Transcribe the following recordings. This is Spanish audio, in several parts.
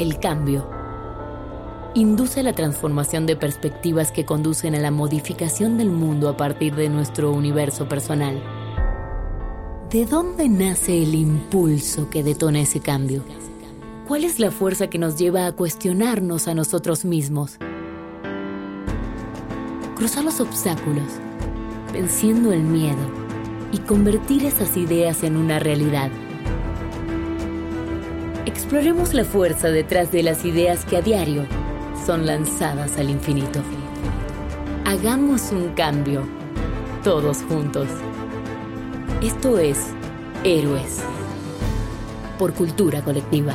El cambio induce la transformación de perspectivas que conducen a la modificación del mundo a partir de nuestro universo personal. ¿De dónde nace el impulso que detona ese cambio? ¿Cuál es la fuerza que nos lleva a cuestionarnos a nosotros mismos? Cruzar los obstáculos, venciendo el miedo y convertir esas ideas en una realidad. Exploremos la fuerza detrás de las ideas que a diario son lanzadas al infinito. Hagamos un cambio, todos juntos. Esto es Héroes, por cultura colectiva.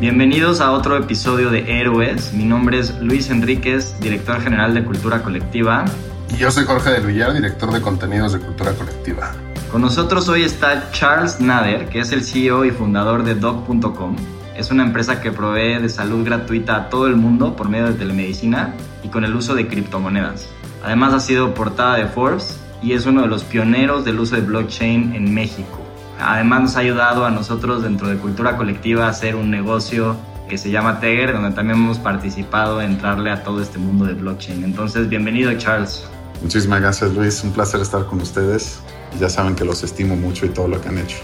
Bienvenidos a otro episodio de Héroes. Mi nombre es Luis Enríquez, director general de Cultura Colectiva. Y yo soy Jorge del Villar, director de contenidos de Cultura Colectiva. Con nosotros hoy está Charles Nader, que es el CEO y fundador de Doc.com. Es una empresa que provee de salud gratuita a todo el mundo por medio de telemedicina y con el uso de criptomonedas. Además ha sido portada de Forbes y es uno de los pioneros del uso de blockchain en México. Además nos ha ayudado a nosotros dentro de Cultura Colectiva a hacer un negocio que se llama Teger, donde también hemos participado en entrarle a todo este mundo de blockchain. Entonces, bienvenido Charles. Muchísimas gracias Luis, un placer estar con ustedes. Ya saben que los estimo mucho y todo lo que han hecho.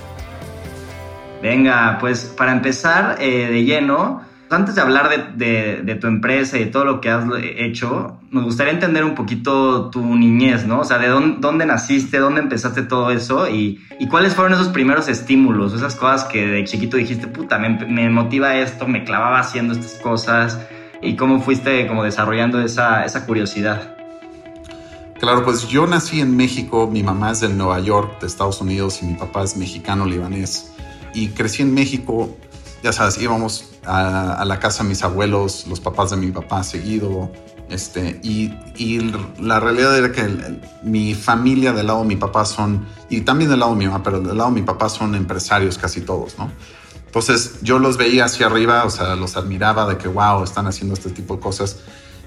Venga, pues para empezar eh, de lleno, antes de hablar de, tu empresa y de todo lo que has hecho, nos gustaría entender un poquito tu niñez, ¿no? O sea, de dónde, naciste, dónde empezaste todo eso y, cuáles fueron esos primeros estímulos, esas cosas que de chiquito dijiste, puta, me, me, motiva esto, me clavaba haciendo estas cosas y cómo fuiste como desarrollando esa, esa curiosidad. Claro, pues yo nací en México, mi mamá es de Nueva York, de Estados Unidos, y mi papá es mexicano-libanés. Y crecí en México, ya sabes, íbamos a, la casa de mis abuelos, los papás de mi papá seguido. Este, y, y la realidad era que mi familia del lado de mi papá son, y también del lado de mi mamá, pero del lado de mi papá son empresarios casi todos, ¿no? Entonces yo los veía hacia arriba, o sea, los admiraba de que, wow, están haciendo este tipo de cosas.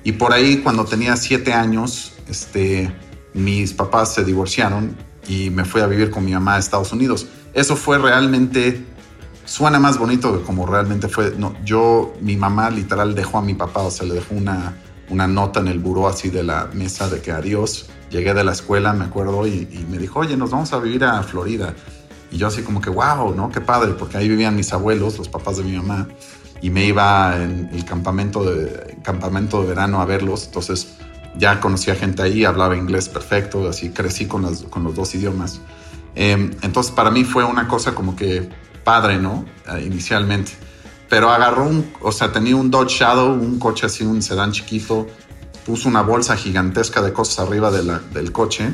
Y por ahí, cuando tenía siete años, este, mis papás se divorciaron y me fui a vivir con mi mamá a Estados Unidos. Eso fue realmente, suena más bonito que como realmente fue. No, yo, mi mamá literal dejó a mi papá, o sea, le dejó una, una nota en el buró así de la mesa de que adiós. Llegué de la escuela, me acuerdo, y, y me dijo, oye, nos vamos a vivir a Florida. Y yo así como que, wow, ¿no? Qué padre, porque ahí vivían mis abuelos, los papás de mi mamá y me iba en el campamento de, campamento de verano a verlos. Entonces ya conocía gente ahí, hablaba inglés perfecto, así crecí con, las, con los dos idiomas. Eh, entonces para mí fue una cosa como que padre, ¿no? Eh, inicialmente. Pero agarró un, o sea, tenía un Dodge Shadow, un coche así, un sedán chiquito, puso una bolsa gigantesca de cosas arriba de la, del coche.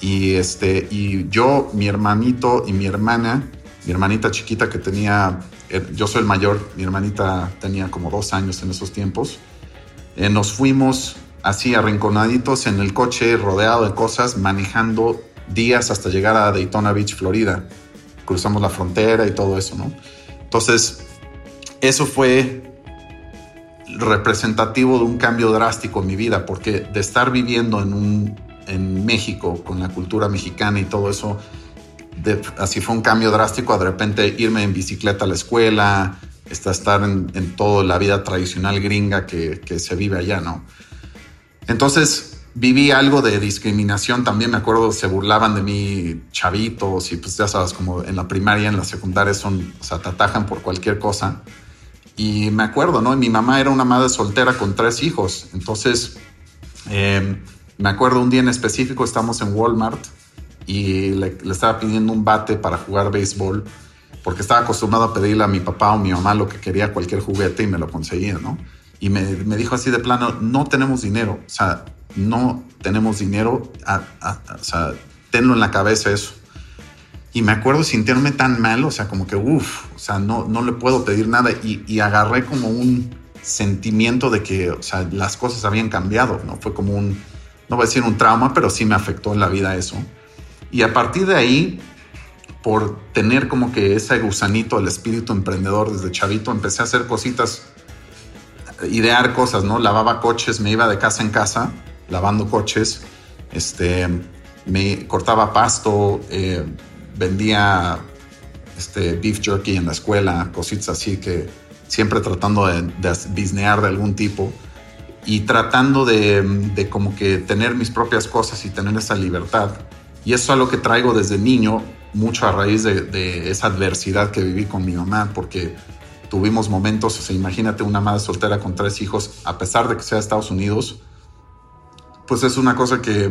Y, este, y yo, mi hermanito y mi hermana, mi hermanita chiquita que tenía yo soy el mayor, mi hermanita tenía como dos años en esos tiempos. Eh, nos fuimos así arrinconaditos en el coche, rodeado de cosas, manejando días hasta llegar a Daytona Beach, Florida. Cruzamos la frontera y todo eso, ¿no? Entonces, eso fue representativo de un cambio drástico en mi vida, porque de estar viviendo en, un, en México con la cultura mexicana y todo eso, de, así fue un cambio drástico de repente irme en bicicleta a la escuela, estar en, en toda la vida tradicional gringa que, que, se vive allá, ¿no? Entonces viví algo de discriminación también, me acuerdo, se burlaban de mí chavitos y pues ya sabes, como en la primaria, en la secundaria son, o sea, te atajan por cualquier cosa. Y me acuerdo, ¿no? Mi mamá era una madre soltera con tres hijos, entonces... Eh, Me acuerdo un día en específico, estamos en Walmart y le, le estaba pidiendo un bate para jugar béisbol porque estaba acostumbrado a pedirle a mi papá o mi mamá lo que quería, cualquier juguete y me lo conseguía, ¿no? Y me, me dijo así de plano, no tenemos dinero, o sea, no tenemos dinero, a, a, o sea, tenlo en la cabeza eso. Y me acuerdo sintiéndome tan mal, o sea, como que, uff, o sea, no, no le puedo pedir nada y, y agarré como un sentimiento de que, o sea, las cosas habían cambiado, ¿no? Fue como un, no voy a decir un trauma, pero sí me afectó en la vida eso. Y a partir de ahí, por tener como que ese gusanito, el espíritu emprendedor desde chavito, empecé a hacer cositas, idear cosas, ¿no? Lavaba coches, me iba de casa en casa lavando coches, este, me cortaba pasto, eh, vendía este, beef jerky en la escuela, cositas así que siempre tratando de, de de algún tipo y tratando de, de, como que tener mis propias cosas y tener esa libertad. Y eso es algo que traigo desde niño, mucho a raíz de, esa adversidad que viví con mi mamá, porque tuvimos momentos, o sea, imagínate una madre soltera con tres hijos, a pesar de que sea de Estados Unidos, pues es una cosa que,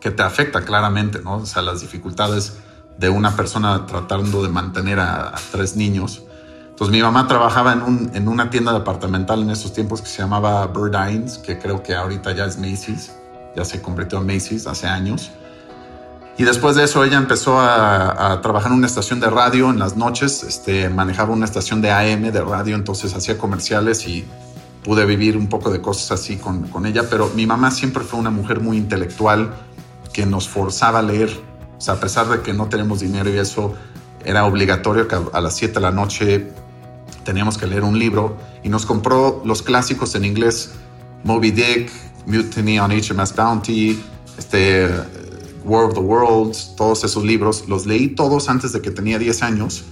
que te afecta claramente, ¿no? O sea, las dificultades de una persona tratando de mantener a, tres niños. Entonces mi mamá trabajaba en, un, en, una tienda departamental en esos tiempos que se llamaba Burdines, que creo que ahorita ya es Macy's, ya se convirtió en Macy's hace años. Y después de eso ella empezó a, a, trabajar en una estación de radio en las noches, este, manejaba una estación de AM de radio, entonces hacía comerciales y pude vivir un poco de cosas así con, con ella, pero mi mamá siempre fue una mujer muy intelectual que nos forzaba a leer, o sea, a pesar de que no tenemos dinero y eso era obligatorio que a las 7 de la noche teníamos que leer un libro. Y nos compró los clásicos en inglés, Moby Dick, Mutiny on HMS Bounty, este, War of the Worlds, todos esos libros, los leí todos antes de que tenía 10 años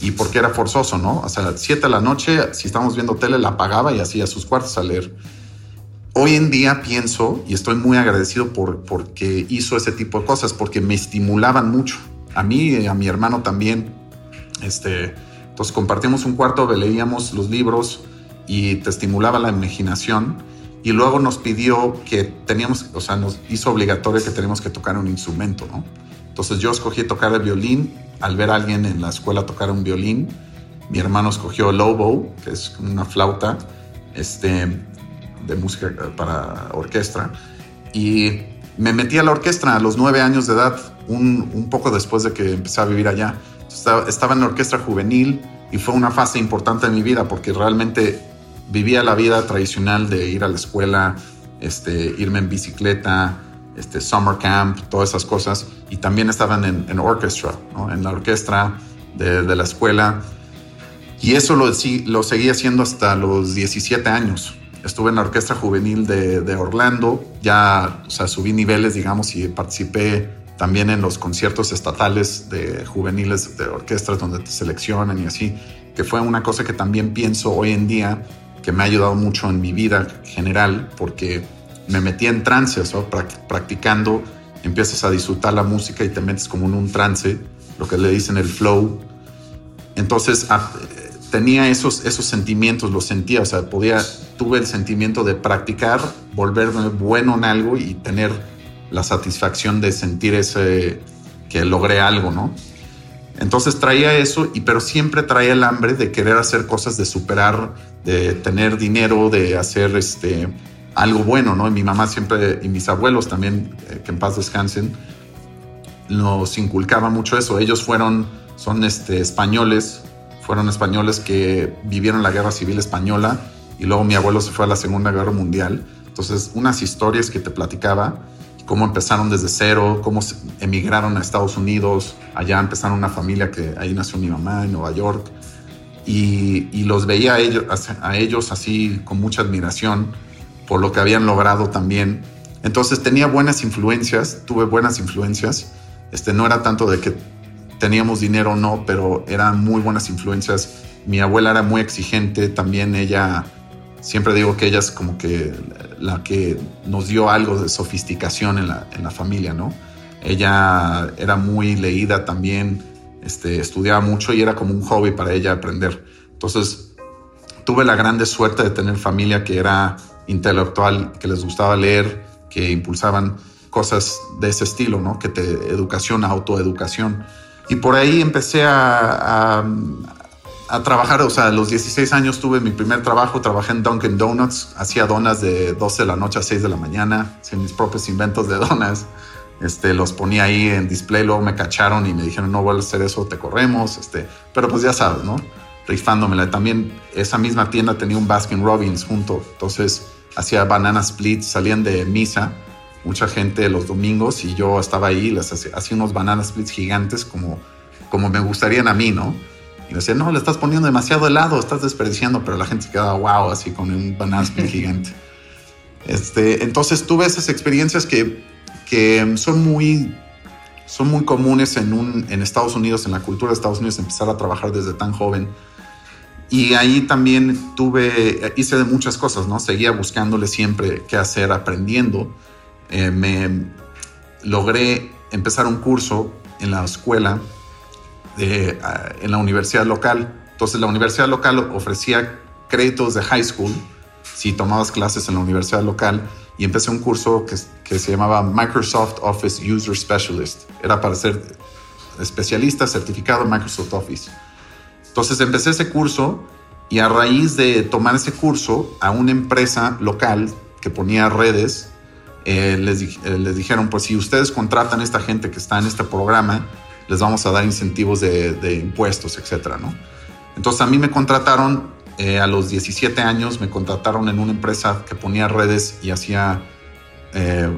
y porque era forzoso, ¿no? O sea, a las 7 de la noche, si estábamos viendo tele, la apagaba y hacía sus cuartos a leer. Hoy en día pienso y estoy muy agradecido por porque hizo ese tipo de cosas, porque me estimulaban mucho. A mí y a mi hermano también. Este, entonces compartimos un cuarto, leíamos los libros y te estimulaba la imaginación. Y luego nos pidió que teníamos, o sea, nos hizo obligatorio que teníamos que tocar un instrumento, ¿no? Entonces yo escogí tocar el violín al ver a alguien en la escuela tocar un violín. Mi hermano escogió el oboe, que es una flauta este, de música para orquesta. Y me metí a la orquesta a los nueve años de edad, un, poco después de que empecé a vivir allá. Estaba en la orquesta juvenil y fue una fase importante de mi vida porque realmente vivía la vida tradicional de ir a la escuela, este, irme en bicicleta, este, summer camp, todas esas cosas. Y también estaban en, en orchestra, ¿no? en la orquesta de, de, la escuela. Y eso lo, lo seguí haciendo hasta los 17 años. Estuve en la orquesta juvenil de, de, Orlando, ya o sea, subí niveles, digamos, y participé también en los conciertos estatales de juveniles de orquestas donde te seleccionan y así, que fue una cosa que también pienso hoy en día que me ha ayudado mucho en mi vida general, porque me metí en trance, o sea, practicando, empiezas a disfrutar la música y te metes como en un trance, lo que le dicen el flow. Entonces a, tenía esos, esos sentimientos, los sentía, o sea, podía, tuve el sentimiento de practicar, volverme bueno en algo y tener la satisfacción de sentir ese, que logré algo, ¿no? Entonces traía eso, y, pero siempre traía el hambre de querer hacer cosas, de superar, de tener dinero, de hacer este, algo bueno, ¿no? Mi mamá siempre, y mis abuelos también, eh, que en paz descansen, nos inculcaba mucho eso. Ellos fueron, son este, españoles, fueron españoles que vivieron la guerra civil española y luego mi abuelo se fue a la Segunda Guerra Mundial. Entonces, unas historias que te platicaba, cómo empezaron desde cero, cómo emigraron a Estados Unidos, allá empezaron una familia que ahí nació mi mamá en Nueva York. Y, los veía a ellos, a ellos así con mucha admiración por lo que habían logrado también. Entonces tenía buenas influencias, tuve buenas influencias. Este, no era tanto de que teníamos dinero o no, pero eran muy buenas influencias. Mi abuela era muy exigente, también ella, siempre digo que ella es como que la que nos dio algo de sofisticación en la, en la familia, ¿no? Ella era muy leída también, este, estudiaba mucho y era como un hobby para ella aprender. Entonces, tuve la grande suerte de tener familia que era intelectual, que les gustaba leer, que impulsaban cosas de ese estilo, ¿no? Que te educación, autoeducación. Y por ahí empecé a, a, a, trabajar, o sea, a los 16 años tuve mi primer trabajo, trabajé en Dunkin' Donuts, hacía donas de 12 de la noche a 6 de la mañana, hacía mis propios inventos de donas. Este, los ponía ahí en display, luego me cacharon y me dijeron, no vuelves a hacer eso, te corremos. Este, pero pues ya sabes, ¿no? Rifándomela. También esa misma tienda tenía un Baskin Robbins junto, entonces hacía banana splits, salían de misa mucha gente los domingos y yo estaba ahí, les hacía, hacía unos banana splits gigantes como, como me gustarían a mí, ¿no? Y decía, no, le estás poniendo demasiado helado, estás desperdiciando, pero la gente se quedaba wow, así con un banana split gigante. Este, entonces tuve esas experiencias que, que son muy son muy comunes en, un, en Estados Unidos, en la cultura de Estados Unidos, empezar a trabajar desde tan joven. Y ahí también tuve, hice de muchas cosas, ¿no? Seguía buscándole siempre qué hacer, aprendiendo. Eh, me logré empezar un curso en la escuela, de, uh, en la universidad local. Entonces la universidad local ofrecía créditos de high school si tomabas clases en la universidad local y empecé un curso que, se llamaba Microsoft Office User Specialist. Era para ser especialista certificado en Microsoft Office. Entonces empecé ese curso y a raíz de tomar ese curso a una empresa local que ponía redes, eh, les, eh, les, dijeron, pues si ustedes contratan a esta gente que está en este programa, les vamos a dar incentivos de, de impuestos, etcétera, ¿no? Entonces a mí me contrataron eh, a los 17 años, me contrataron en una empresa que ponía redes y hacía eh,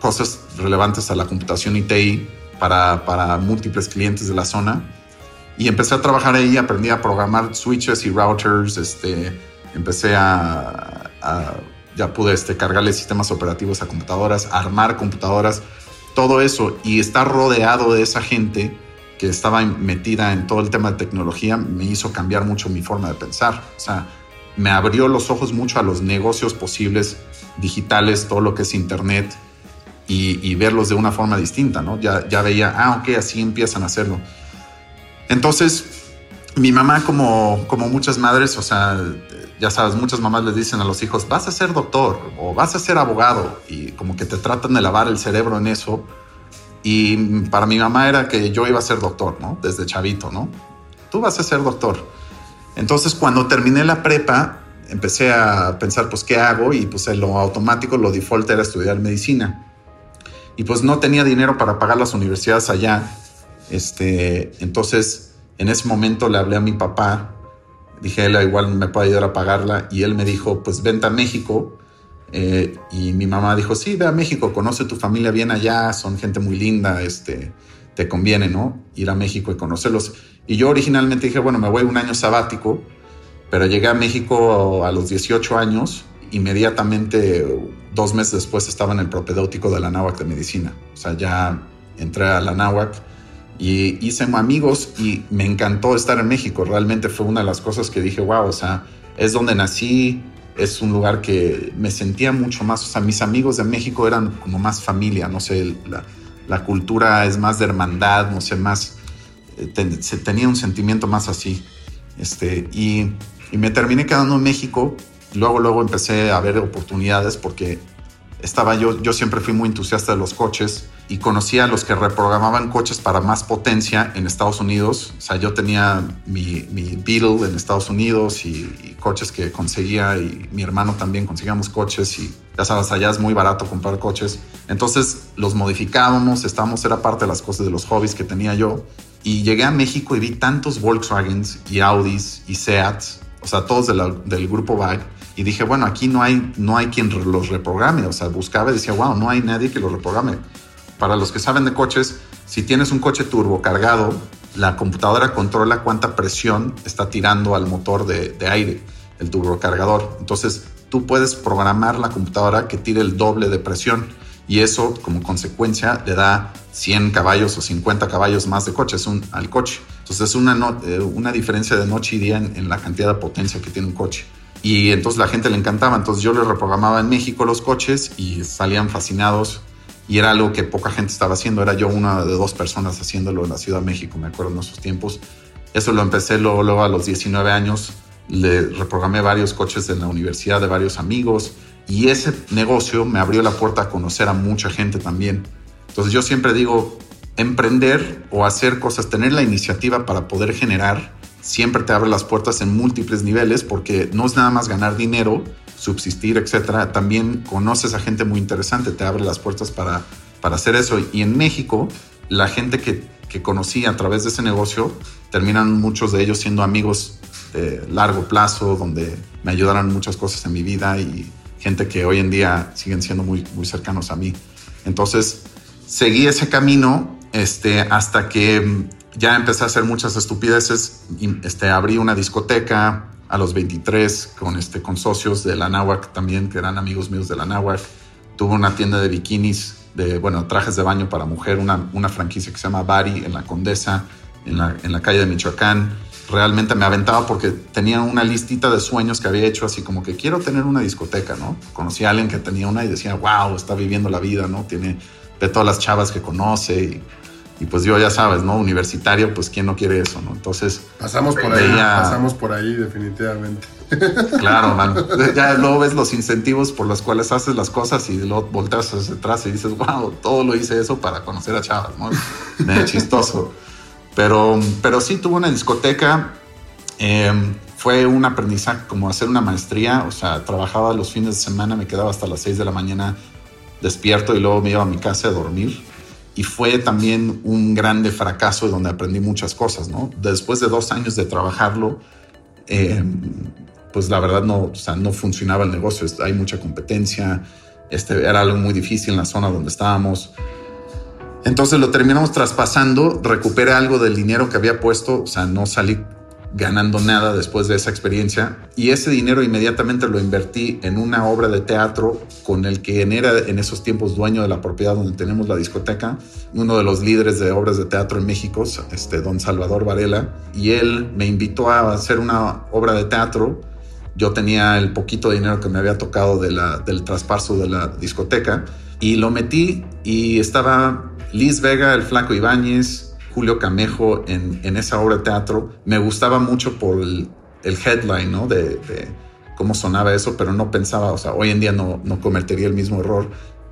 cosas relevantes a la computación ITI para, para múltiples clientes de la zona. Y empecé a trabajar ahí, aprendí a programar switches y routers, este, empecé a, a ya pude este, cargarle sistemas operativos a computadoras, armar computadoras, todo eso y estar rodeado de esa gente que estaba metida en todo el tema de tecnología me hizo cambiar mucho mi forma de pensar. O sea, me abrió los ojos mucho a los negocios posibles digitales, todo lo que es Internet y, verlos de una forma distinta, ¿no? Ya, ya veía, ah, ok, así empiezan a hacerlo. Entonces, mi mamá, como, como muchas madres, o sea, ya sabes, muchas mamás les dicen a los hijos, vas a ser doctor o vas a ser abogado y como que te tratan de lavar el cerebro en eso. Y para mi mamá era que yo iba a ser doctor, ¿no? Desde chavito, ¿no? Tú vas a ser doctor. Entonces, cuando terminé la prepa, empecé a pensar, pues, ¿qué hago? Y pues, lo automático, lo default era estudiar medicina. Y pues no tenía dinero para pagar las universidades allá. Este, entonces, en ese momento le hablé a mi papá dije, él igual me puede ayudar a pagarla. Y él me dijo, pues vente a México. Eh, y mi mamá dijo, sí, ve a México, conoce tu familia bien allá, son gente muy linda, este, te conviene, ¿no? Ir a México y conocerlos. Y yo originalmente dije, bueno, me voy un año sabático, pero llegué a México a los 18 años, inmediatamente, dos meses después, estaba en el propedéutico de la náhuac de medicina. O sea, ya entré a la náhuac y hice amigos y me encantó estar en México. Realmente fue una de las cosas que dije, wow, o sea, es donde nací, es un lugar que me sentía mucho más, o sea, mis amigos de México eran como más familia, no sé, la, cultura es más de hermandad, no sé, más, eh, se tenía un sentimiento más así. Este, y, y me terminé quedando en México. Luego, luego empecé a ver oportunidades porque estaba yo, yo siempre fui muy entusiasta de los coches y conocía a los que reprogramaban coches para más potencia en Estados Unidos. O sea, yo tenía mi, mi Beetle en Estados Unidos y, coches que conseguía y mi hermano también conseguíamos coches y ya sabes, allá es muy barato comprar coches. Entonces los modificábamos, estábamos, era parte de las cosas de los hobbies que tenía yo. Y llegué a México y vi tantos Volkswagens y Audis y Seats, o sea, todos del grupo VAG y dije, bueno, aquí no hay, no hay quien los reprograme. O sea, buscaba y decía, wow, no hay nadie que los reprograme. Para los que saben de coches, si tienes un coche turbo cargado, la computadora controla cuánta presión está tirando al motor de, aire, el turbocargador. Entonces, tú puedes programar la computadora que tire el doble de presión y eso, como consecuencia, le da 100 caballos o 50 caballos más de coche un, al coche. Entonces, es una, eh, una diferencia de noche y día en, en la cantidad de potencia que tiene un coche y entonces la gente le encantaba. Entonces yo les reprogramaba en México los coches y salían fascinados y era algo que poca gente estaba haciendo. Era yo una de dos personas haciéndolo en la Ciudad de México, me acuerdo en esos tiempos. Eso lo empecé luego, luego a los 19 años. Le reprogramé varios coches en la universidad de varios amigos. Y ese negocio me abrió la puerta a conocer a mucha gente también. Entonces yo siempre digo, emprender o hacer cosas, tener la iniciativa para poder generar, siempre te abre las puertas en múltiples niveles porque no es nada más ganar dinero, subsistir, etcétera. También conoces a gente muy interesante, te abre las puertas para, para hacer eso. Y en México, la gente que, que conocí a través de ese negocio, terminan muchos de ellos siendo amigos de largo plazo, donde me ayudaron muchas cosas en mi vida y gente que hoy en día siguen siendo muy, muy cercanos a mí. Entonces, seguí ese camino este, hasta que ya empecé a hacer muchas estupideces. Este, abrí una discoteca a los 23 con, este, con socios de la Náhuac también, que eran amigos míos de la Náhuac. Tuve una tienda de bikinis, de, bueno, trajes de baño para mujer, una, una franquicia que se llama Bari en la Condesa, en la, en la calle de Michoacán realmente me aventaba porque tenía una listita de sueños que había hecho así como que quiero tener una discoteca, ¿no? Conocí a alguien que tenía una y decía, wow, está viviendo la vida, ¿no? Tiene de todas las chavas que conoce y, pues yo ya sabes, ¿no? Universitario, pues quién no quiere eso, ¿no? Entonces... Pasamos por ahí, pasamos por ahí definitivamente. Claro, man. Ya luego ves los incentivos por los cuales haces las cosas y luego volteas hacia atrás y dices, wow, todo lo hice eso para conocer a chavas, ¿no? De chistoso. Pero, pero sí tuve una discoteca. Em, fue un aprendizaje como hacer una maestría. O sea, trabajaba los fines de semana, me quedaba hasta las 6 de la mañana despierto y luego me iba a mi casa a dormir. Y fue también un grande fracaso donde aprendí muchas cosas, ¿no? Después de dos años de trabajarlo, em, pues la verdad no, o sea, no funcionaba el negocio. Hay mucha competencia. Este, era algo muy difícil en la zona donde estábamos. Entonces lo terminamos traspasando, recuperé algo del dinero que había puesto, o sea, no salí ganando nada después de esa experiencia. Y ese dinero inmediatamente lo invertí en una obra de teatro con el que era en esos tiempos dueño de la propiedad donde tenemos la discoteca, uno de los líderes de obras de teatro en México, este don Salvador Varela, y él me invitó a hacer una obra de teatro. Yo tenía el poquito dinero que me había tocado de la, del traspaso de la discoteca. Y lo metí y estaba Liz Vega, el Flaco Ibáñez, Julio Camejo en, esa obra de teatro. Me gustaba mucho por el, headline, ¿no? De, cómo sonaba eso, pero no pensaba, o sea, hoy en día no, no cometería el mismo error.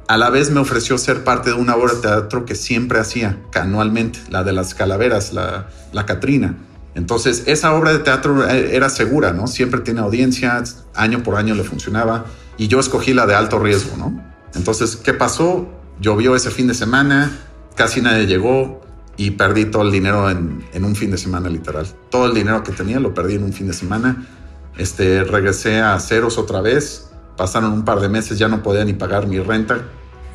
A la vez me ofreció ser parte de una obra de teatro que siempre hacía, anualmente, la de las calaveras, la, la Catrina. Entonces, esa obra de teatro eh, era segura, ¿no? Siempre tiene audiencia, año por año le funcionaba, y yo escogí la de alto riesgo, ¿no? Entonces, ¿qué pasó? Llovió ese fin de semana, casi nadie llegó y perdí todo el dinero en, un fin de semana literal. Todo el dinero que tenía lo perdí en un fin de semana. Este, regresé a ceros otra vez. Pasaron un par de meses, ya no podía ni pagar mi renta,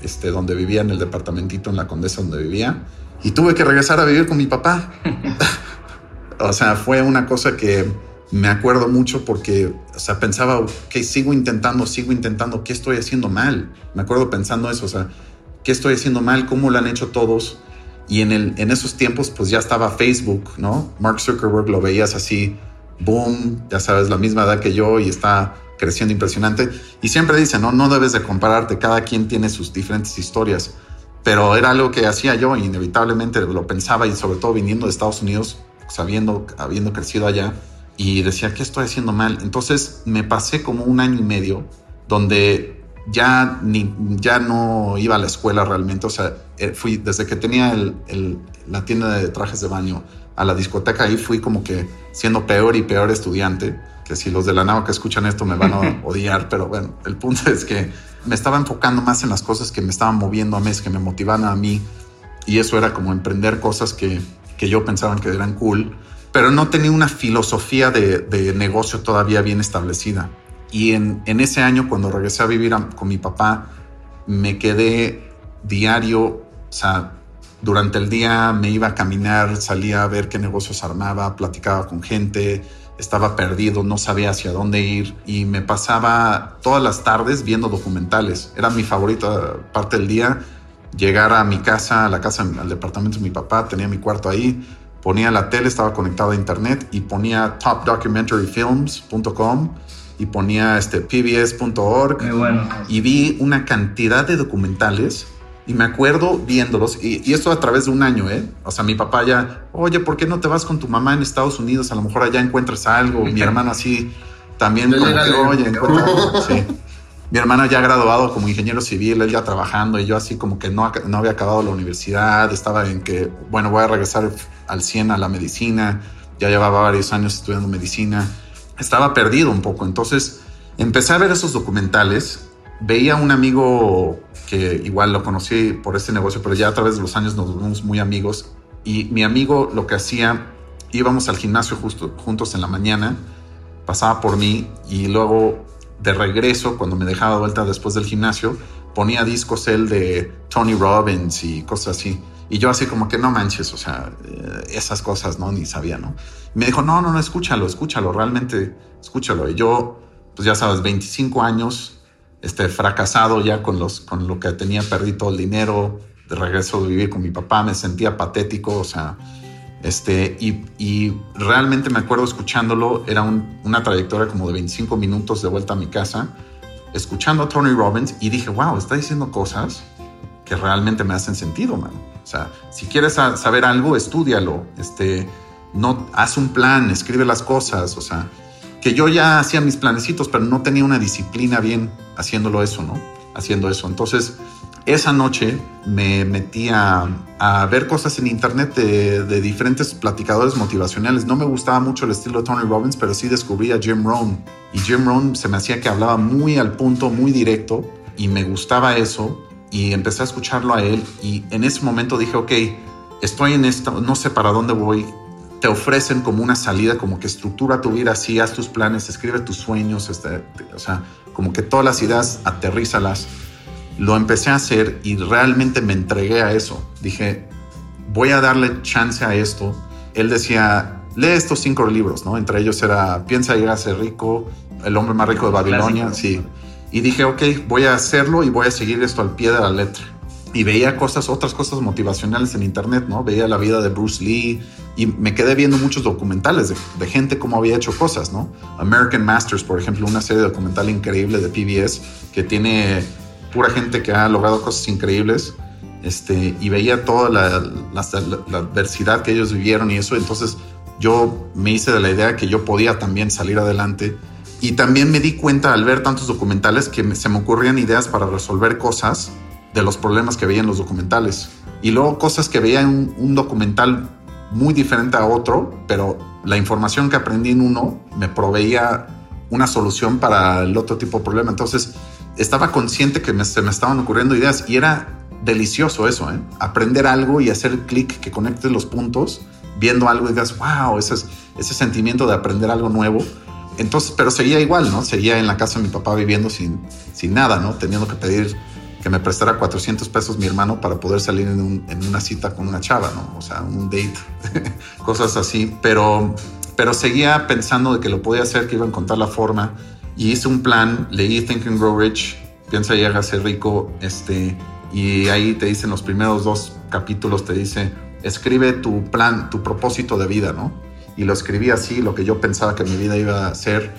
este, donde vivía en el departamentito en la Condesa donde vivía. Y tuve que regresar a vivir con mi papá. o sea, fue una cosa que me acuerdo mucho porque, o sea, pensaba, que sigo intentando, sigo intentando, ¿qué estoy haciendo mal? Me acuerdo pensando eso, o sea, qué estoy haciendo mal, cómo lo han hecho todos. Y en, el, en esos tiempos, pues ya estaba Facebook, ¿no? Mark Zuckerberg lo veías así, boom, ya sabes, la misma edad que yo y está creciendo impresionante. Y siempre dice, no, no debes de compararte, cada quien tiene sus diferentes historias. Pero era algo que hacía yo, inevitablemente lo pensaba y sobre todo viniendo de Estados Unidos, sabiendo, habiendo crecido allá, y decía, ¿qué estoy haciendo mal? Entonces me pasé como un año y medio donde ya, ni, ya no iba a la escuela realmente, o sea, fui desde que tenía el, la tienda de trajes de baño a la discoteca, ahí fui como que siendo peor y peor estudiante, que si los de la nava que escuchan esto me van a odiar, pero bueno, el punto es que me estaba enfocando más en las cosas que me estaban moviendo a mí, que me motivaban a mí, y eso era como emprender cosas que, que yo pensaba que eran cool, pero no tenía una filosofía de, de negocio todavía bien establecida. Y en, ese año, cuando regresé a vivir con mi papá, me quedé diario, sea, durante el día me iba a caminar, salía a ver qué negocios armaba, platicaba con gente, estaba perdido, no sabía hacia dónde ir y me pasaba todas las tardes viendo documentales. Era mi favorita parte del día, llegar a mi casa, a la casa, al departamento de mi papá, tenía mi cuarto ahí, ponía la tele, estaba conectado a internet y ponía topdocumentaryfilms.com y ponía este pbs.org y vi una cantidad de documentales y me acuerdo viéndolos y, esto a través de un año, ¿eh? O sea, mi papá ya, oye, ¿por qué no te vas con tu mamá en Estados Unidos? A lo mejor allá encuentras algo. mi hermano así también como que, oye, encuentra algo. Sí. mi hermana ya graduado como ingeniero civil, él ya trabajando y yo así como que no, no había acabado la universidad, estaba en que, bueno, voy a regresar al 100 a la medicina, ya llevaba varios años estudiando medicina, estaba perdido un poco, entonces empecé a ver esos documentales, veía un amigo que igual lo conocí por este negocio, pero ya a través de los años nos volvimos muy amigos y mi amigo lo que hacía, íbamos al gimnasio justo, juntos en la mañana, pasaba por mí y luego de regreso, cuando me dejaba vuelta después del gimnasio, ponía discos él de Tony Robbins y cosas así. Y yo así como que no manches, o sea, eh, esas cosas, ¿no? Ni sabía, ¿no? Y me dijo, no, no, no, escúchalo, escúchalo, realmente escúchalo. Y yo, pues ya sabes, 25 años, este, fracasado ya con, los, con lo que tenía, perdí todo el dinero, de regreso de vivir con mi papá, me sentía patético, o sea, este, y, realmente me acuerdo escuchándolo, era una trayectoria como de 25 minutos de vuelta a mi casa, escuchando a Tony Robbins y dije, wow, está diciendo cosas que realmente me hacen sentido, man. O sea, si quieres saber algo, estudialo, este, no, haz un plan, escribe las cosas, o sea, yo ya hacía mis planecitos, pero no tenía una disciplina bien haciéndolo eso, ¿no? Haciendo eso. Entonces, esa noche me metí a, ver cosas en internet de, diferentes platicadores motivacionales. No me gustaba mucho el estilo de Tony Robbins, pero sí descubrí a Jim Rohn. Y Jim Rohn se me hacía que hablaba muy al punto, muy directo, y me gustaba eso. Y empecé a escucharlo a él. Y en ese momento dije, ok, estoy en esto, no sé para dónde voy. Te ofrecen como una salida, como que estructura tu vida así, haz tus planes, escribe tus sueños, este, o sea, como que todas las ideas aterrízalas lo empecé a hacer y realmente me entregué a eso. Dije, voy a darle chance a esto. Él decía, lee estos cinco libros, ¿no? Entre ellos era Piensa llegar a ser rico, El hombre más rico de Babilonia, sí. Y dije, ok, voy a hacerlo y voy a seguir esto al pie de la letra. Y veía cosas, otras cosas motivacionales en internet, ¿no? Veía la vida de Bruce Lee y me quedé viendo muchos documentales de, gente cómo había hecho cosas, ¿no? American Masters, por ejemplo, una serie documental increíble de PBS que tiene pura gente que ha logrado cosas increíbles. Este, y veía toda la, adversidad que ellos vivieron y eso, entonces yo me hice de la idea que yo podía también salir adelante. Y también me di cuenta al ver tantos documentales que se me ocurrían ideas para resolver cosas de los problemas que veía en los documentales. Y luego cosas que veía en un, documental muy diferente a otro, pero la información que aprendí en uno me proveía una solución para el otro tipo de problema. Entonces, estaba consciente que se me estaban ocurriendo ideas y era delicioso eso, ¿eh? aprender algo y hacer clic que conecte los puntos, viendo algo y digas, wow, ese, ese sentimiento de aprender algo nuevo. Entonces, pero seguía igual, ¿no? Seguía en la casa de mi papá viviendo sin, sin nada, ¿no? Teniendo que pedir que me prestara 400 pesos mi hermano para poder salir en, una cita con una chava, ¿no? O sea, un date, cosas así. Pero, pero seguía pensando de que lo podía hacer, que iba a encontrar la forma y hice un plan, leí Think and Grow Rich, piensa a ser rico, este, y ahí te dicen los primeros dos capítulos, te dice, escribe tu plan, tu propósito de vida, ¿no? Y lo escribí así, lo que yo pensaba que mi vida iba a ser,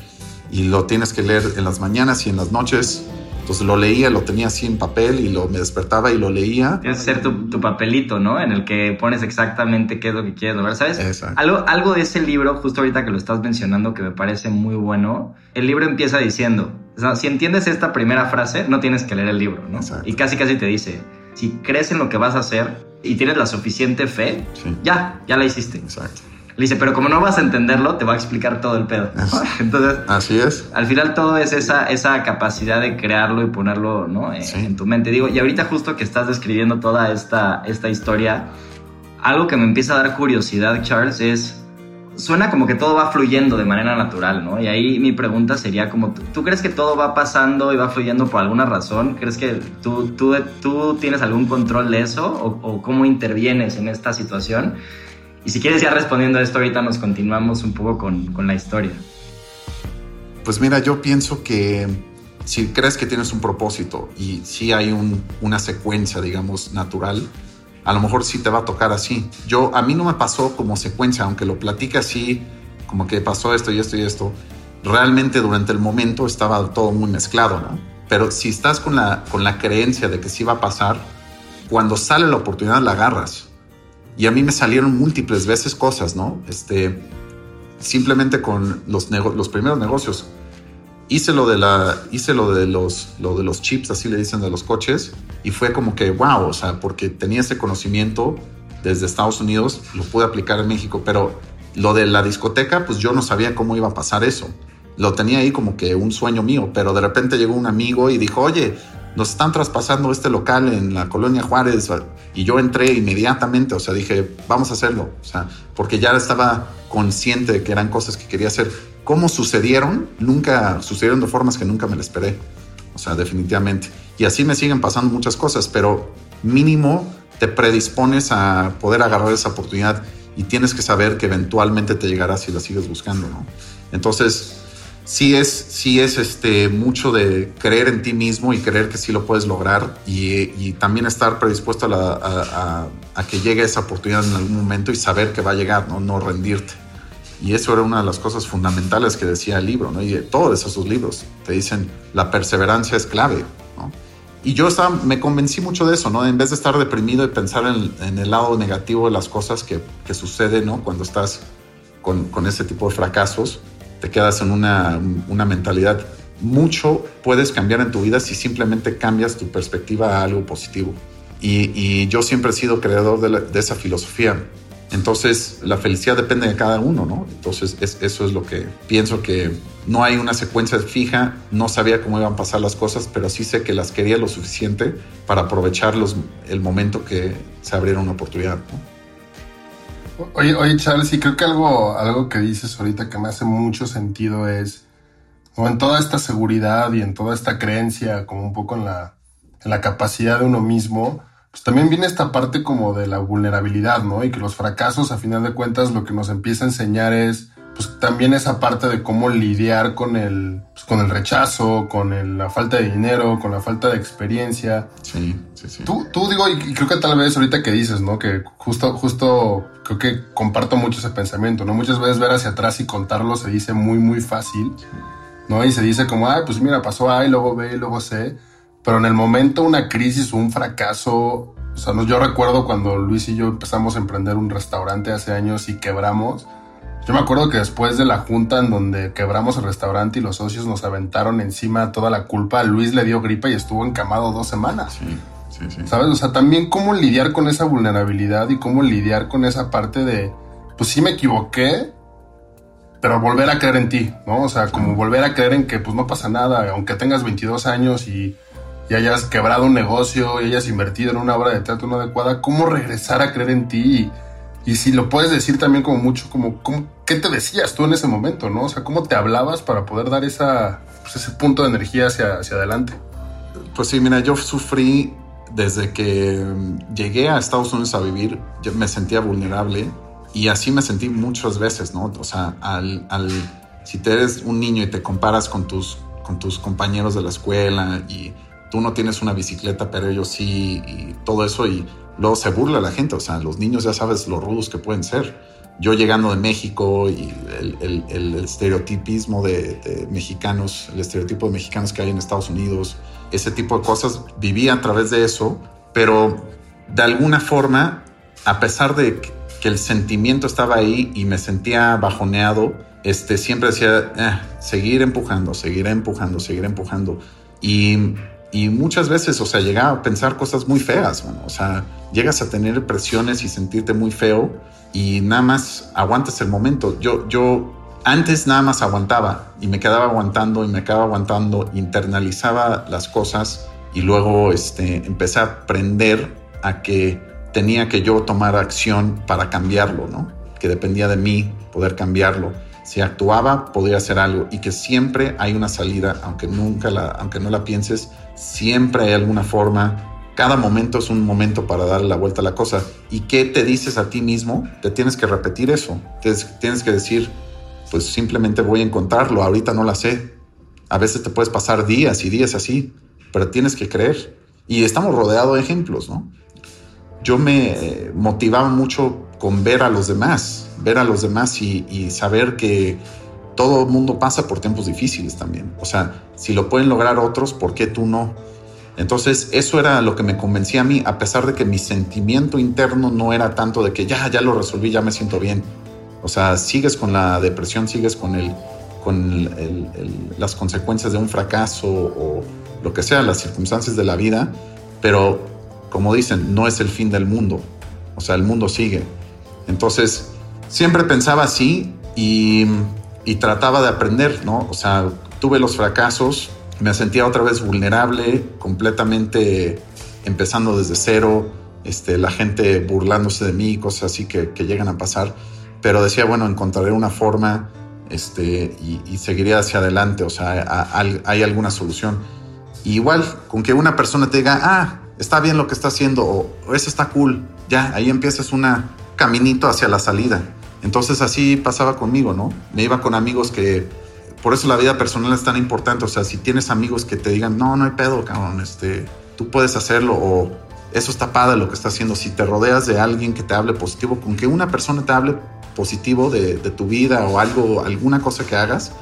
y lo tienes que leer en las mañanas y en las noches, entonces lo leía, lo tenía así en papel y lo, me despertaba y lo leía. Tienes que hacer tu, papelito, ¿no? En el que pones exactamente qué es lo que quieres lograr, ¿sabes? Exacto. Algo, algo de ese libro, justo ahorita que lo estás mencionando, que me parece muy bueno, el libro empieza diciendo, o sea, si entiendes esta primera frase, no tienes que leer el libro, ¿no? Exacto. Y casi casi te dice, si crees en lo que vas a hacer y tienes la suficiente fe, ya, ya la hiciste. Exacto. Le dice, pero como no vas a entenderlo, te va a explicar todo el pedo. Entonces, así es. Al final todo es esa, esa capacidad de crearlo y ponerlo ¿no? Eh, en tu mente. Digo, y ahorita justo que estás describiendo toda esta, esta historia, algo que me empieza a dar curiosidad, Charles, es suena como que todo va fluyendo de manera natural, ¿no? Y ahí mi pregunta sería como, ¿tú, crees que todo va pasando y va fluyendo por alguna razón? ¿Crees que tú, tú, tú tienes algún control de eso o, o cómo intervienes en esta situación? Y si quieres ya respondiendo a esto, ahorita nos continuamos un poco con, con la historia. Pues mira, yo pienso que si crees que tienes un propósito y si hay un, una secuencia, digamos, natural, a lo mejor sí te va a tocar así. Yo, a mí no me pasó como secuencia, aunque lo platique así, como que pasó esto y esto y esto. Realmente durante el momento estaba todo muy mezclado, ¿no? Pero si estás con la, con la creencia de que sí va a pasar, cuando sale la oportunidad la agarras. Y a mí me salieron múltiples veces cosas, ¿no? Este, simplemente con los, los primeros negocios. hice lo de la hice lo de los lo de los chips así le dicen de los coches y fue como que wow o sea porque tenía ese conocimiento desde Estados Unidos lo pude aplicar en México pero lo de la discoteca pues yo no sabía cómo iba a pasar eso lo tenía ahí como que un sueño mío pero de repente llegó un amigo y dijo oye nos están traspasando este local en la colonia Juárez y yo entré inmediatamente, o sea, dije, vamos a hacerlo, o sea, porque ya estaba consciente de que eran cosas que quería hacer. ¿Cómo sucedieron? Nunca sucedieron de formas que nunca me lo esperé, o sea, definitivamente. Y así me siguen pasando muchas cosas, pero mínimo te predispones a poder agarrar esa oportunidad y tienes que saber que eventualmente te llegará si la sigues buscando, ¿no? Entonces, sí es, sí es este, mucho de creer en ti mismo y creer que sí lo puedes lograr y, también estar predispuesto a, que llegue esa oportunidad en algún momento y saber que va a llegar, no, no rendirte. Y eso era una de las cosas fundamentales que decía el libro, ¿no? Y de todos esos libros te dicen, la perseverancia es clave. Y yo estaba, me convencí mucho de eso, ¿no? En vez de estar deprimido y pensar en, el lado negativo de las cosas que, que suceden, ¿no? Cuando estás con ese tipo de fracasos, te quedas en una, mentalidad. Mucho puedes cambiar en tu vida si simplemente cambias tu perspectiva a algo positivo. Y, yo siempre he sido creador de, esa filosofía. Entonces, la felicidad depende de cada uno, ¿no? Entonces, eso es lo que pienso que no hay una secuencia fija, no sabía cómo iban a pasar las cosas, pero sí sé que las quería lo suficiente para aprovechar el momento que se abriera una oportunidad, ¿no? Oye, oye, Charles, y creo que algo, algo que dices ahorita que me hace mucho sentido es, como en toda esta seguridad y en toda esta creencia, como un poco en la, en la capacidad de uno mismo, pues también viene esta parte como de la vulnerabilidad, ¿no? Y que los fracasos, a final de cuentas, lo que nos empieza a enseñar es pues también esa parte de cómo lidiar con el, pues, con el rechazo, con la falta de dinero, con la falta de experiencia. Sí, sí, sí. Tú, tú digo, y creo que tal vez ahorita que dices, ¿no? Que justo, justo creo que comparto mucho ese pensamiento, ¿no? Muchas veces ver hacia atrás y contarlo se dice muy, muy fácil, ¿no? Y se dice como, ay, pues mira, pasó A y luego B y luego C. Pero en el momento una crisis o un fracaso, o sea, yo recuerdo cuando Luis y yo empezamos a emprender un restaurante hace años y quebramos yo me acuerdo que después de la junta en donde quebramos el restaurante y los socios nos aventaron encima toda la culpa, Luis le dio gripa y estuvo encamado dos semanas. Sí, sí, sí. ¿Sabes? O sea, también cómo lidiar con esa vulnerabilidad y cómo lidiar con esa parte de, pues sí me equivoqué, pero volver a creer en ti, ¿no? O sea, como volver a creer en que pues no pasa nada, aunque tengas 22 años y, y hayas quebrado un negocio y hayas invertido en una obra de teatro no adecuada, ¿cómo regresar a creer en ti? Y, y si lo puedes decir también como mucho, como, ¿qué te decías tú en ese momento, no? O sea, ¿cómo te hablabas para poder dar esa, pues, ese punto de energía hacia, hacia adelante? Pues sí, mira, yo sufrí desde que llegué a Estados Unidos a vivir, me sentía vulnerable y así me sentí muchas veces, ¿no? O sea, al, al, si te eres un niño y te comparas con tus, con tus compañeros de la escuela y tú no tienes una bicicleta, pero ellos sí, y todo eso, y luego se burla la gente, o sea, los niños ya sabes lo rudos que pueden ser. Yo llegando de México y el, estereotipismo de, mexicanos, el estereotipo de mexicanos que hay en Estados Unidos, ese tipo de cosas, viví a través de eso, pero de alguna forma, a pesar de que el sentimiento estaba ahí y me sentía bajoneado, este, siempre decía, eh, seguir empujando, seguir empujando, seguir empujando. Y y muchas veces, o sea, llegaba a pensar cosas muy feas, o sea, llegas a tener presiones y sentirte muy feo y nada más aguantas el momento. Yo, yo antes nada más aguantaba y me quedaba aguantando y me quedaba aguantando, internalizaba las cosas y luego este, empecé a aprender a que tenía que yo tomar acción para cambiarlo, ¿no? Que dependía de mí poder cambiarlo. Si actuaba, podía hacer algo y que siempre hay una salida, aunque nunca la, aunque no la pienses, siempre hay alguna forma. Cada momento es un momento para darle la vuelta a la cosa. ¿Y qué te dices a ti mismo? Te tienes que repetir eso. tienes que decir, pues simplemente voy a encontrarlo, ahorita no la sé. A veces te puedes pasar días y días así, pero tienes que creer. Y estamos rodeados de ejemplos, ¿no? Yo me motivaba mucho con ver a los demás, ver a los demás y, y saber que todo el mundo pasa por tiempos difíciles también. O sea, si lo pueden lograr otros, ¿por qué tú no? Entonces, eso era lo que me convencía a mí, a pesar de que mi sentimiento interno no era tanto de que ya, ya lo resolví, ya me siento bien. O sea, sigues con la depresión, sigues con el, con las consecuencias de un fracaso o lo que sea, las circunstancias de la vida, pero como dicen, no es el fin del mundo, o sea, el mundo sigue. Entonces, siempre pensaba así y, y trataba de aprender, ¿no? O sea, tuve los fracasos, me sentía otra vez vulnerable, completamente empezando desde cero, este, la gente burlándose de mí, cosas así que, llegan a pasar, pero decía, bueno, encontraré una forma este, y, y seguiré hacia adelante, o sea, hay, alguna solución. igual, con que una persona te diga, ah, está bien lo que está haciendo, o, eso está cool, ya, ahí empiezas un caminito hacia la salida. Entonces así pasaba conmigo, ¿no? Me iba con amigos que, por eso la vida personal es tan importante, o sea, si tienes amigos que te digan, no, no hay pedo, cabrón, este, tú puedes hacerlo, o eso está padre lo que está haciendo, si te rodeas de alguien que te hable positivo, con que una persona te hable positivo de, tu vida o algo, alguna cosa que hagas,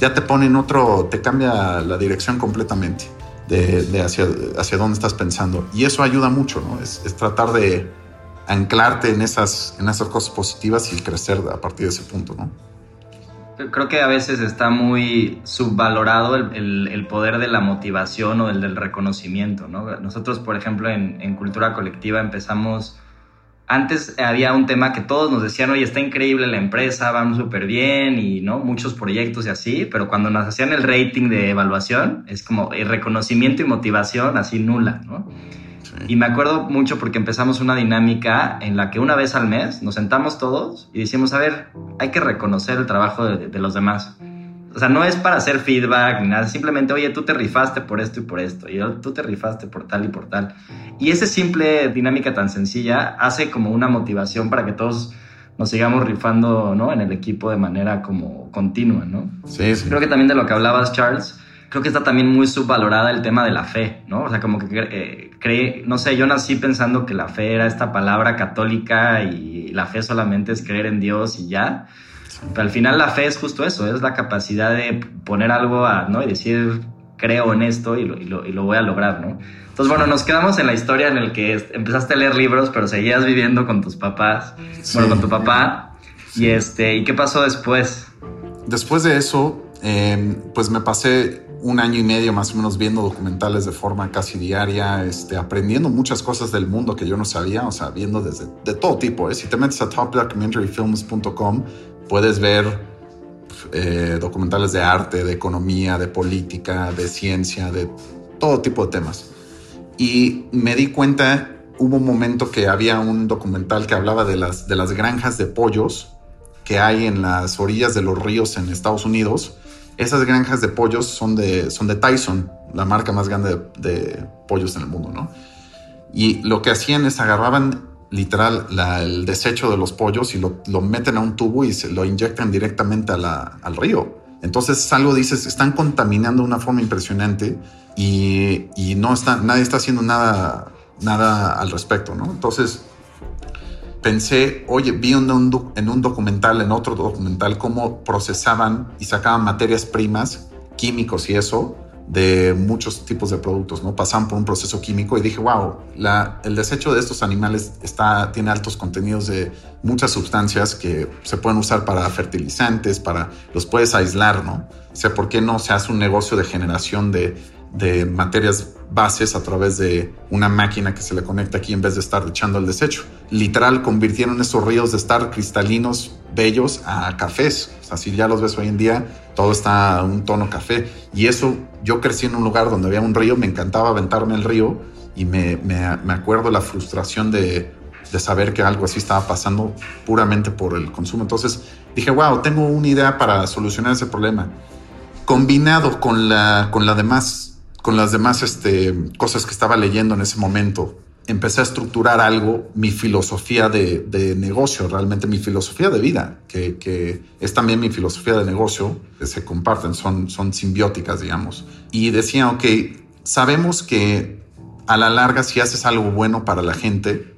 ya te pone en otro, te cambia la dirección completamente de, hacia, hacia dónde estás pensando. Y eso ayuda mucho, ¿no? Es, tratar de anclarte en esas, en esas cosas positivas y crecer a partir de ese punto, ¿no? Creo que a veces está muy subvalorado el, poder de la motivación o el del reconocimiento, ¿no? Nosotros, por ejemplo, en, Cultura Colectiva empezamos antes había un tema que todos nos decían, oye, está increíble la empresa, vamos súper bien y no muchos proyectos y así, pero cuando nos hacían el rating de evaluación, es como el reconocimiento y motivación así nula, ¿no? Y me acuerdo mucho porque empezamos una dinámica en la que una vez al mes nos sentamos todos y decimos, a ver, hay que reconocer el trabajo de los demás. O sea, no es para hacer feedback ni nada, simplemente, oye, tú te rifaste por esto y por esto, y tú te rifaste por tal y por tal. Y esa simple dinámica tan sencilla hace como una motivación para que todos nos sigamos rifando, ¿no? En el equipo de manera como continua, ¿no? Sí, sí. Creo que también de lo que hablabas, Charles, creo que está también muy subvalorada el tema de la fe, ¿no? O sea, como que eh, cree, no sé, yo nací pensando que la fe era esta palabra católica y la fe solamente es creer en Dios y ya. Pero al final la fe es justo eso, es la capacidad de poner algo a, ¿no? Y decir, creo en esto y lo, y lo, y lo voy a lograr, ¿no? Entonces, bueno, nos quedamos en la historia en el que empezaste a leer libros, pero seguías viviendo con tus papás, bueno, con tu papá. Y, este, ¿Y qué pasó después? Después de eso, em, pues me pasé un año y medio más o menos viendo documentales de forma casi diaria, este, aprendiendo muchas cosas del mundo que yo no sabía, o sea, viendo desde de todo tipo. ¿eh? Si te metes a topdocumentaryfilms.com, puedes ver eh, documentales de arte, de economía, de política, de ciencia, de todo tipo de temas. Y me di cuenta, hubo un momento que había un documental que hablaba de las, de las granjas de pollos que hay en las orillas de los ríos en Estados Unidos. Esas granjas de pollos son de, son de Tyson, la marca más grande de, pollos en el mundo, ¿no? Y lo que hacían es agarraban literal el desecho de los pollos y lo, meten a un tubo y se lo inyectan directamente al río. Entonces algo dices, están contaminando de una forma impresionante y, no está, nadie está haciendo nada, nada al respecto, ¿no? Entonces pensé, oye, vi en un, en un documental, en otro documental, cómo procesaban y sacaban materias primas, químicos y eso, de muchos tipos de productos, ¿no? Pasan por un proceso químico y dije, wow, el desecho de estos animales está, tiene altos contenidos de muchas sustancias que se pueden usar para fertilizantes, para los puedes aislar, ¿no? O sea, ¿por qué no se hace un negocio de generación de, de materias bases a través de una máquina que se le conecta aquí en vez de estar echando el desecho? Literal, convirtieron esos ríos de estar cristalinos, bellos, a cafés. O sea, si ya los ves hoy en día, todo está un tono café. Y eso, yo crecí en un lugar donde había un río, me encantaba aventarme el río y me, me, me acuerdo la frustración de, de, saber que algo así estaba pasando puramente por el consumo. Entonces dije, wow, tengo una idea para solucionar ese problema. Combinado con, la, con, la demás, con las demás este, cosas que estaba leyendo en ese momento, empecé a estructurar algo, mi filosofía de, negocio, realmente mi filosofía de vida, que, es también mi filosofía de negocio, que se comparten, son, simbióticas, digamos. Y decía, ok, sabemos que a la larga si haces algo bueno para la gente,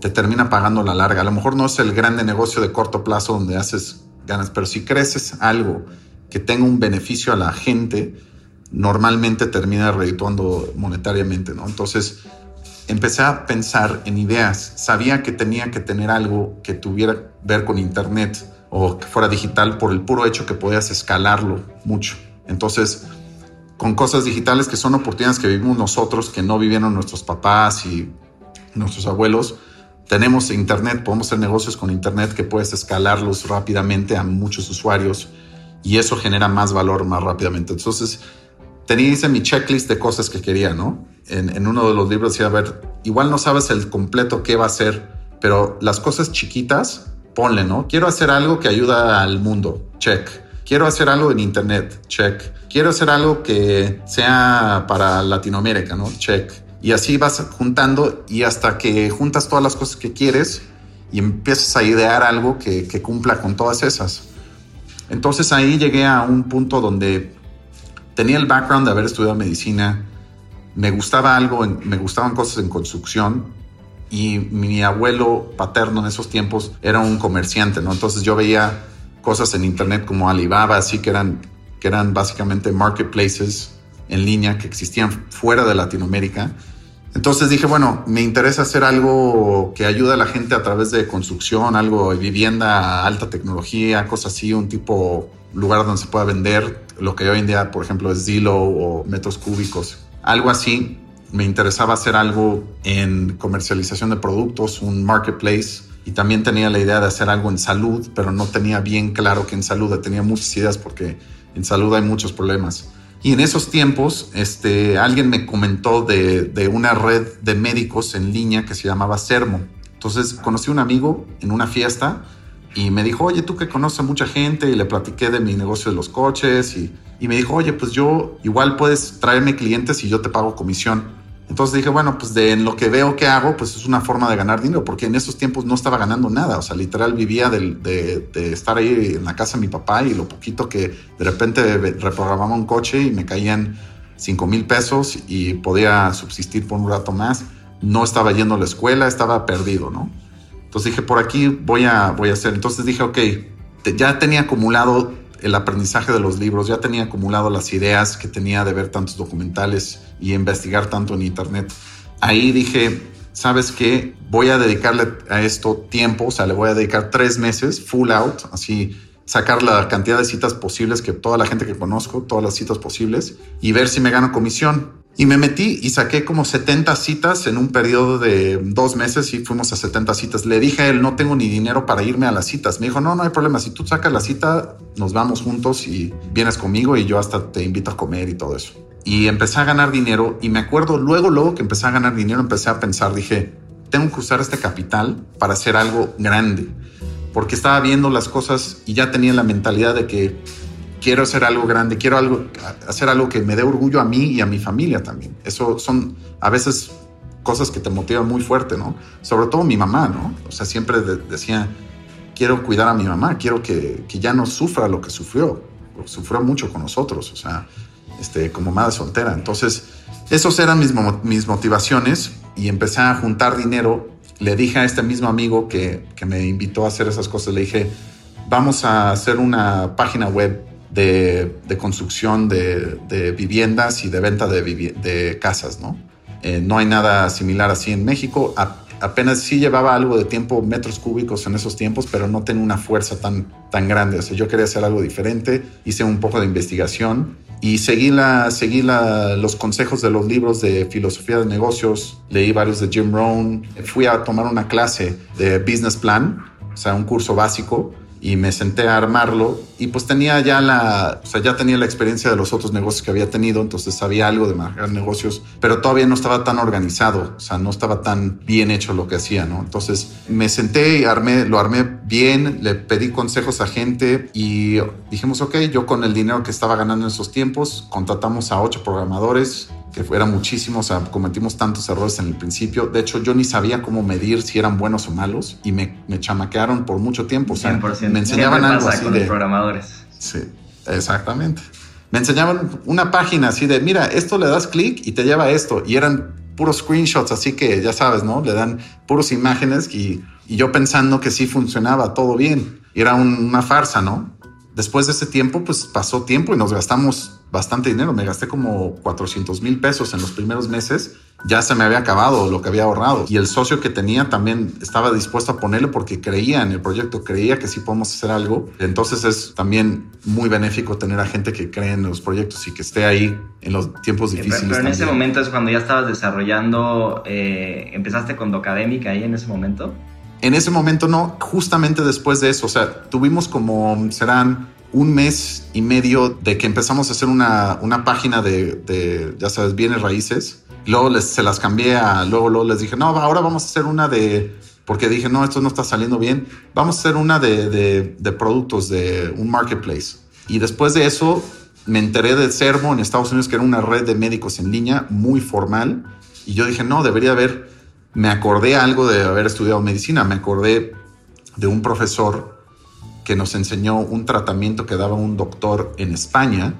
te termina pagando la larga. A lo mejor no es el grande negocio de corto plazo donde haces ganas, pero si creces algo que tenga un beneficio a la gente, normalmente termina redituando monetariamente, ¿no? Entonces, empecé a pensar en ideas. Sabía que tenía que tener algo que tuviera ver con Internet o que fuera digital por el puro hecho que podías escalarlo mucho. Entonces, con cosas digitales que son oportunidades que vivimos nosotros, que no vivieron nuestros papás y nuestros abuelos, tenemos internet, podemos hacer negocios con internet que puedes escalarlos rápidamente a muchos usuarios y eso genera más valor más rápidamente. Entonces, tenía hice mi checklist de cosas que quería, ¿no? En, uno de los libros decía, a ver, igual no sabes el completo qué va a ser, pero las cosas chiquitas, ponle, ¿no? Quiero hacer algo que ayuda al mundo, check. Quiero hacer algo en internet, check. Quiero hacer algo que sea para Latinoamérica, ¿no? Check. Y así vas juntando y hasta que juntas todas las cosas que quieres y empiezas a idear algo que cumpla con todas esas. Entonces ahí llegué a un punto donde tenía el background de haber estudiado medicina, me gustaba algo, me gustaban cosas en construcción y mi abuelo paterno en esos tiempos era un comerciante, ¿no? Entonces yo veía cosas en internet como Alibaba, así que eran, que eran básicamente marketplaces en línea que existían fuera de Latinoamérica. Entonces dije, bueno, me interesa hacer algo que ayude a la gente a través de construcción, algo de vivienda, alta tecnología, cosas así, un tipo lugar donde se pueda vender lo que hoy en día, por ejemplo, es Zillow o metros cúbicos. Algo así. Me interesaba hacer algo en comercialización de productos, un marketplace. Y también tenía la idea de hacer algo en salud, pero no tenía bien claro que en salud tenía muchas ideas porque en salud hay muchos problemas. Y en esos tiempos, este, alguien me comentó de, de, una red de médicos en línea que se llamaba Sermo. Entonces conocí a un amigo en una fiesta y me dijo, oye, tú que conoces a mucha gente y le platiqué de mi negocio de los coches y, y me dijo, oye, pues yo igual puedes traerme clientes y yo te pago comisión. Entonces dije, bueno, pues de en lo que veo que hago, pues es una forma de ganar dinero, porque en esos tiempos no estaba ganando nada, o sea, literal vivía de, de, de estar ahí en la casa de mi papá y lo poquito que de repente reprogramaba un coche y me caían 5 mil pesos y podía subsistir por un rato más. No estaba yendo a la escuela, estaba perdido, ¿no? Entonces dije, por aquí voy a, voy a hacer. Entonces dije, ok, ya tenía acumulado el aprendizaje de los libros, ya tenía acumulado las ideas que tenía de ver tantos documentales y investigar tanto en internet. Ahí dije, ¿sabes qué? Voy a dedicarle a esto tiempo, o sea, le voy a dedicar tres meses full out, así sacar la cantidad de citas posibles que toda la gente que conozco, todas las citas posibles y ver si me gano comisión. Y me metí y saqué como 70 citas en un periodo de dos meses y fuimos a 70 citas. Le dije a él, no tengo ni dinero para irme a las citas. Me dijo, no, no hay problema. Si tú sacas la cita, nos vamos juntos y vienes conmigo y yo hasta te invito a comer y todo eso. Y empecé a ganar dinero y me acuerdo luego, luego que empecé a ganar dinero, empecé a pensar, dije, tengo que usar este capital para hacer algo grande. Porque estaba viendo las cosas y ya tenía la mentalidad de que quiero hacer algo grande, quiero hacer algo que me dé orgullo a mí y a mi familia también. Eso son a veces cosas que te motivan muy fuerte, ¿no? Sobre todo mi mamá, ¿no? O sea, siempre de, decía, quiero cuidar a mi mamá, quiero que, que, ya no sufra lo que sufrió, sufrió mucho con nosotros, o sea, este, como madre soltera. Entonces, esos eran mis, mis motivaciones y empecé a juntar dinero. Le dije a este mismo amigo que, que me invitó a hacer esas cosas, le dije, vamos a hacer una página web de, de construcción de, de, viviendas y de venta de, de casas, ¿no? Eh, no hay nada similar así en México. Apenas sí llevaba algo de tiempo, metros cúbicos en esos tiempos, pero no tenía una fuerza tan, tan grande. O sea, yo quería hacer algo diferente, hice un poco de investigación y seguí, la, seguí la, los consejos de los libros de filosofía de negocios, leí varios de Jim Rohn, fui a tomar una clase de business plan, o sea, un curso básico y me senté a armarlo y pues tenía ya la, o sea, ya tenía la experiencia de los otros negocios que había tenido, entonces sabía algo de manejar negocios, pero todavía no estaba tan organizado, o sea, no estaba tan bien hecho lo que hacía, ¿no? Entonces me senté y armé, lo armé bien, le pedí consejos a gente y dijimos, ok, yo con el dinero que estaba ganando en esos tiempos, contratamos a ocho programadores, que era muchísimo, o sea, cometimos tantos errores en el principio. De hecho, yo ni sabía cómo medir si eran buenos o malos y me, me chamaquearon por mucho tiempo. O sea, 100%. me enseñaban algo pasa así con de... los programadores. Sí, exactamente. Me enseñaban una página así de, mira, esto le das clic y te lleva a esto. Y eran puros screenshots, así que ya sabes, ¿no? Le dan puros imágenes y, y yo pensando que sí funcionaba todo bien. Y era un, una farsa, ¿no? Después de ese tiempo, pues pasó tiempo y nos gastamos bastante dinero. Me gasté como 400 mil pesos en los primeros meses. Ya se me había acabado lo que había ahorrado. Y el socio que tenía también estaba dispuesto a ponerle porque creía en el proyecto, creía que sí podemos hacer algo. Entonces es también muy benéfico tener a gente que cree en los proyectos y que esté ahí en los tiempos difíciles. Pero, en ese momento es cuando ya estabas desarrollando, eh, empezaste con Docademic ahí en ese momento. En ese momento no, justamente después de eso, o sea, tuvimos como, serán un mes y medio de que empezamos a hacer una, una página de, ya sabes, bienes raíces. Luego les, se las cambié a, luego, luego les dije, no, ahora vamos a hacer una de, porque dije, no, esto no está saliendo bien, vamos a hacer una de, de, de productos, de un marketplace. Y después de eso me enteré de Sermo en Estados Unidos, que era una red de médicos en línea muy formal. Y yo dije, no, debería haber me acordé algo de haber estudiado medicina, me acordé de un profesor que nos enseñó un tratamiento que daba un doctor en España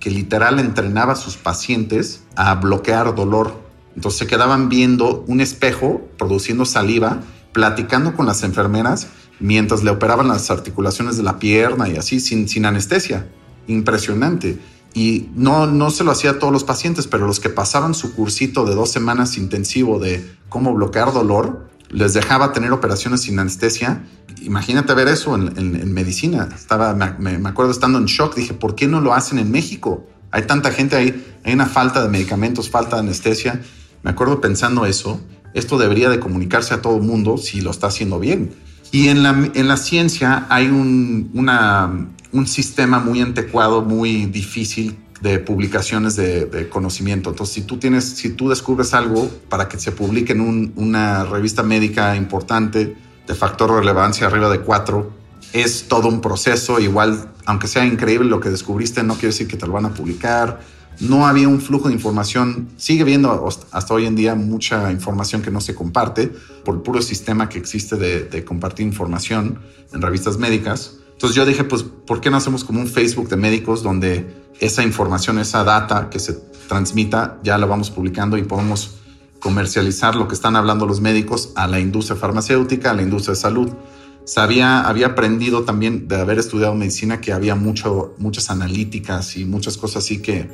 que literal entrenaba a sus pacientes a bloquear dolor. Entonces se quedaban viendo un espejo produciendo saliva, platicando con las enfermeras mientras le operaban las articulaciones de la pierna y así sin, sin anestesia. Impresionante. Y no, no se lo hacía a todos los pacientes, pero los que pasaban su cursito de dos semanas intensivo de cómo bloquear dolor, les dejaba tener operaciones sin anestesia. Imagínate ver eso en, medicina. Estaba, me, acuerdo estando en shock, dije, ¿por qué no lo hacen en México? Hay tanta gente ahí, hay una falta de medicamentos, falta de anestesia. Me acuerdo pensando eso, esto debería de comunicarse a todo el mundo si lo está haciendo bien. Y en la, en la ciencia hay un, un sistema muy anticuado, muy difícil de publicaciones de, conocimiento. Entonces, si tú tienes, si tú descubres algo para que se publique en un, una revista médica importante de factor relevancia arriba de cuatro, es todo un proceso. Igual, aunque sea increíble lo que descubriste, no quiere decir que te lo van a publicar. No había un flujo de información. Sigue habiendo hasta hoy en día mucha información que no se comparte por el puro sistema que existe de compartir información en revistas médicas. Entonces yo dije, pues, ¿por qué no hacemos como un Facebook de médicos donde esa información, esa data que se transmita, ya la vamos publicando y podemos comercializar lo que están hablando los médicos a la industria farmacéutica, a la industria de salud? Sabía, había aprendido también de haber estudiado medicina que había mucho, muchas analíticas y muchas cosas así que,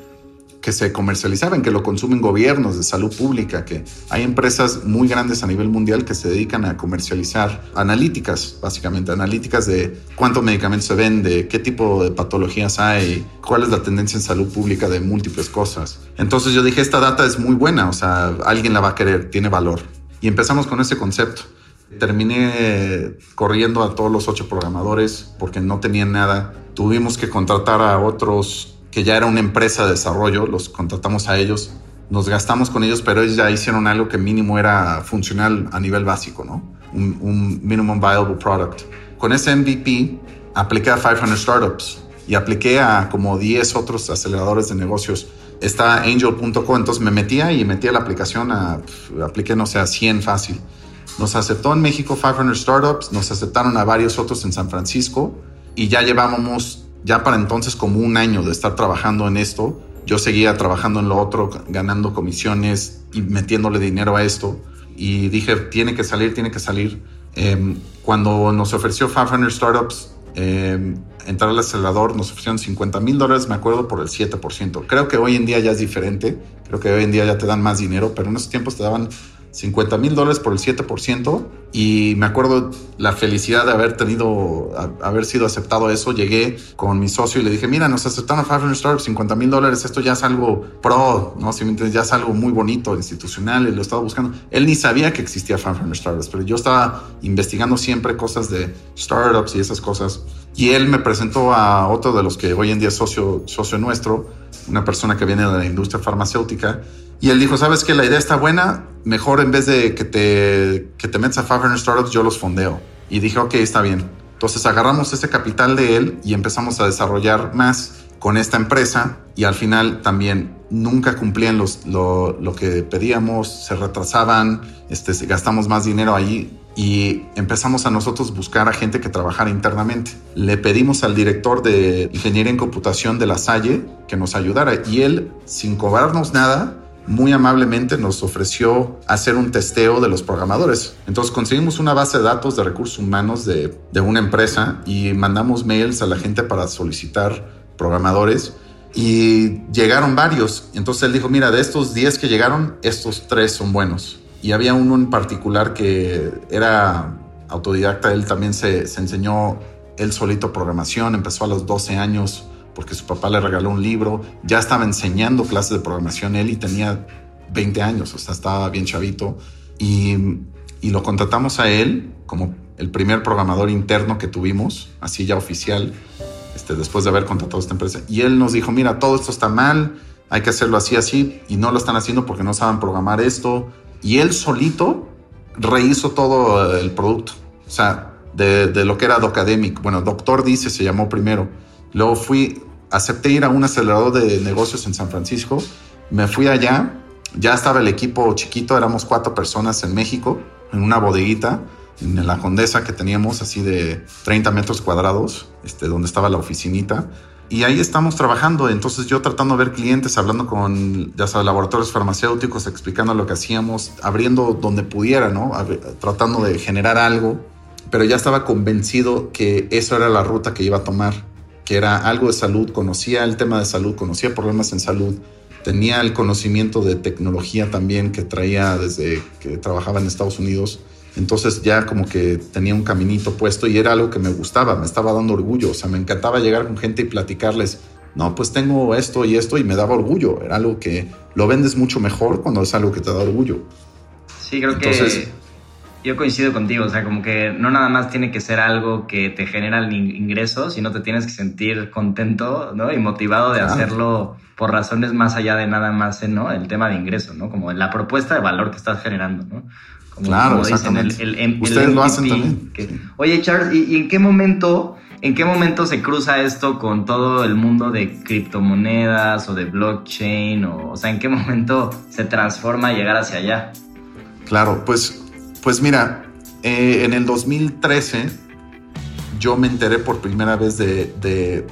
que se comercializaban, que lo consumen gobiernos de salud pública, que hay empresas muy grandes a nivel mundial que se dedican a comercializar analíticas, básicamente, analíticas de cuántos medicamentos se vende, qué tipo de patologías hay, cuál es la tendencia en salud pública de múltiples cosas. Entonces yo dije, esta data es muy buena, o sea, alguien la va a querer, tiene valor. Y empezamos con ese concepto. Terminé corriendo a todos los ocho programadores porque no tenían nada. Tuvimos que contratar a otros que ya era una empresa de desarrollo, los contratamos a ellos, nos gastamos con ellos, pero ellos ya hicieron algo que mínimo era funcional a nivel básico, ¿no? Un, un minimum viable product. Con ese MVP apliqué a 500 startups y apliqué a como 10 otros aceleradores de negocios. Está angel.co, entonces me metía y metía la aplicación a, apliqué, no sé, a 100 fácil. Nos aceptó en México 500 startups, nos aceptaron a varios otros en San Francisco y ya llevábamos ya para entonces como un año de estar trabajando en esto, yo seguía trabajando en lo otro, ganando comisiones y metiéndole dinero a esto. Y dije, tiene que salir, tiene que salir. Eh, cuando nos ofreció 500 Startups eh, entrar al acelerador, nos ofrecieron 50 mil dólares, me acuerdo, por el 7%. Creo que hoy en día ya es diferente. Creo que hoy en día ya te dan más dinero, pero en esos tiempos te daban 50 mil dólares por el 7% y me acuerdo la felicidad de haber tenido, a, haber sido aceptado eso. Llegué con mi socio y le dije, mira, nos aceptaron a 500 Startups, 50 mil dólares, esto ya es algo pro, ¿no? Si me entiendes, ya es algo muy bonito, institucional, y lo estaba buscando. Él ni sabía que existía 500 Startups, pero yo estaba investigando siempre cosas de startups y esas cosas. Y él me presentó a otro de los que hoy en día es socio, socio nuestro, una persona que viene de la industria farmacéutica. Y él dijo, ¿sabes que La idea está buena, mejor en vez de que te, que te metas a 500 Startups, yo los fondeo. Y dije, ok, está bien. Entonces agarramos ese capital de él y empezamos a desarrollar más con esta empresa y al final también nunca cumplían los, lo, lo que pedíamos, se retrasaban, este, gastamos más dinero allí y empezamos a nosotros buscar a gente que trabajara internamente. Le pedimos al director de ingeniería en computación de la Salle que nos ayudara y él, sin cobrarnos nada, muy amablemente nos ofreció hacer un testeo de los programadores. Entonces conseguimos una base de datos de recursos humanos de, de una empresa y mandamos mails a la gente para solicitar programadores Y llegaron varios. Entonces él dijo, mira, de estos 10 que llegaron, estos tres son buenos. Y había uno en particular que era autodidacta, él también se, se enseñó él solito programación, empezó a los 12 años porque su papá le regaló un libro, ya estaba enseñando clases de programación él y tenía 20 años, o sea, estaba bien chavito. Y, y lo contratamos a él como el primer programador interno que tuvimos, así ya oficial, este, después de haber contratado esta empresa. Y él nos dijo, mira, todo esto está mal, hay que hacerlo así, así, y no lo están haciendo porque no saben programar esto. Y él solito rehizo todo el producto. O sea, de, de lo que era Docademic. Bueno, Doctor Dice se llamó primero. Luego fui, acepté ir a un acelerador de negocios en San Francisco. Me fui allá. Ya estaba el equipo chiquito, éramos cuatro personas en México, en una bodeguita, en la Condesa que teníamos así de 30 metros cuadrados, este, donde estaba la oficinita. Y ahí estamos trabajando. Entonces yo tratando de ver clientes, hablando con ya sabes, laboratorios farmacéuticos, explicando lo que hacíamos, abriendo donde pudiera, ¿no? Tratando de generar algo. Pero ya estaba convencido que eso era la ruta que iba a tomar, que era algo de salud. Conocía el tema de salud, conocía problemas en salud. Tenía el conocimiento de tecnología también que traía desde que trabajaba en Estados Unidos. Entonces ya como que tenía un caminito puesto y era algo que me gustaba, me estaba dando orgullo, o sea, me encantaba llegar con gente y platicarles, no, pues tengo esto y esto y me daba orgullo, era algo que lo vendes mucho mejor cuando es algo que te da orgullo. Sí, creo Entonces, que yo coincido contigo, o sea, como que no nada más tiene que ser algo que te genera el ingreso, sino te tienes que sentir contento, ¿no? Y motivado de claro. hacerlo por razones más allá de nada más, ¿no? El tema de ingreso, ¿no? Como la propuesta de valor que estás generando, ¿no? Como, claro, como dicen, el, el, el, Ustedes lo hacen también. Que, oye, Charles, ¿y, ¿y, en qué momento, en qué momento se cruza esto con todo el mundo de criptomonedas o de blockchain? O, o sea, ¿en qué momento se transforma llegar hacia allá? Claro, pues, pues mira, eh, en el 2013 yo me enteré por primera vez de,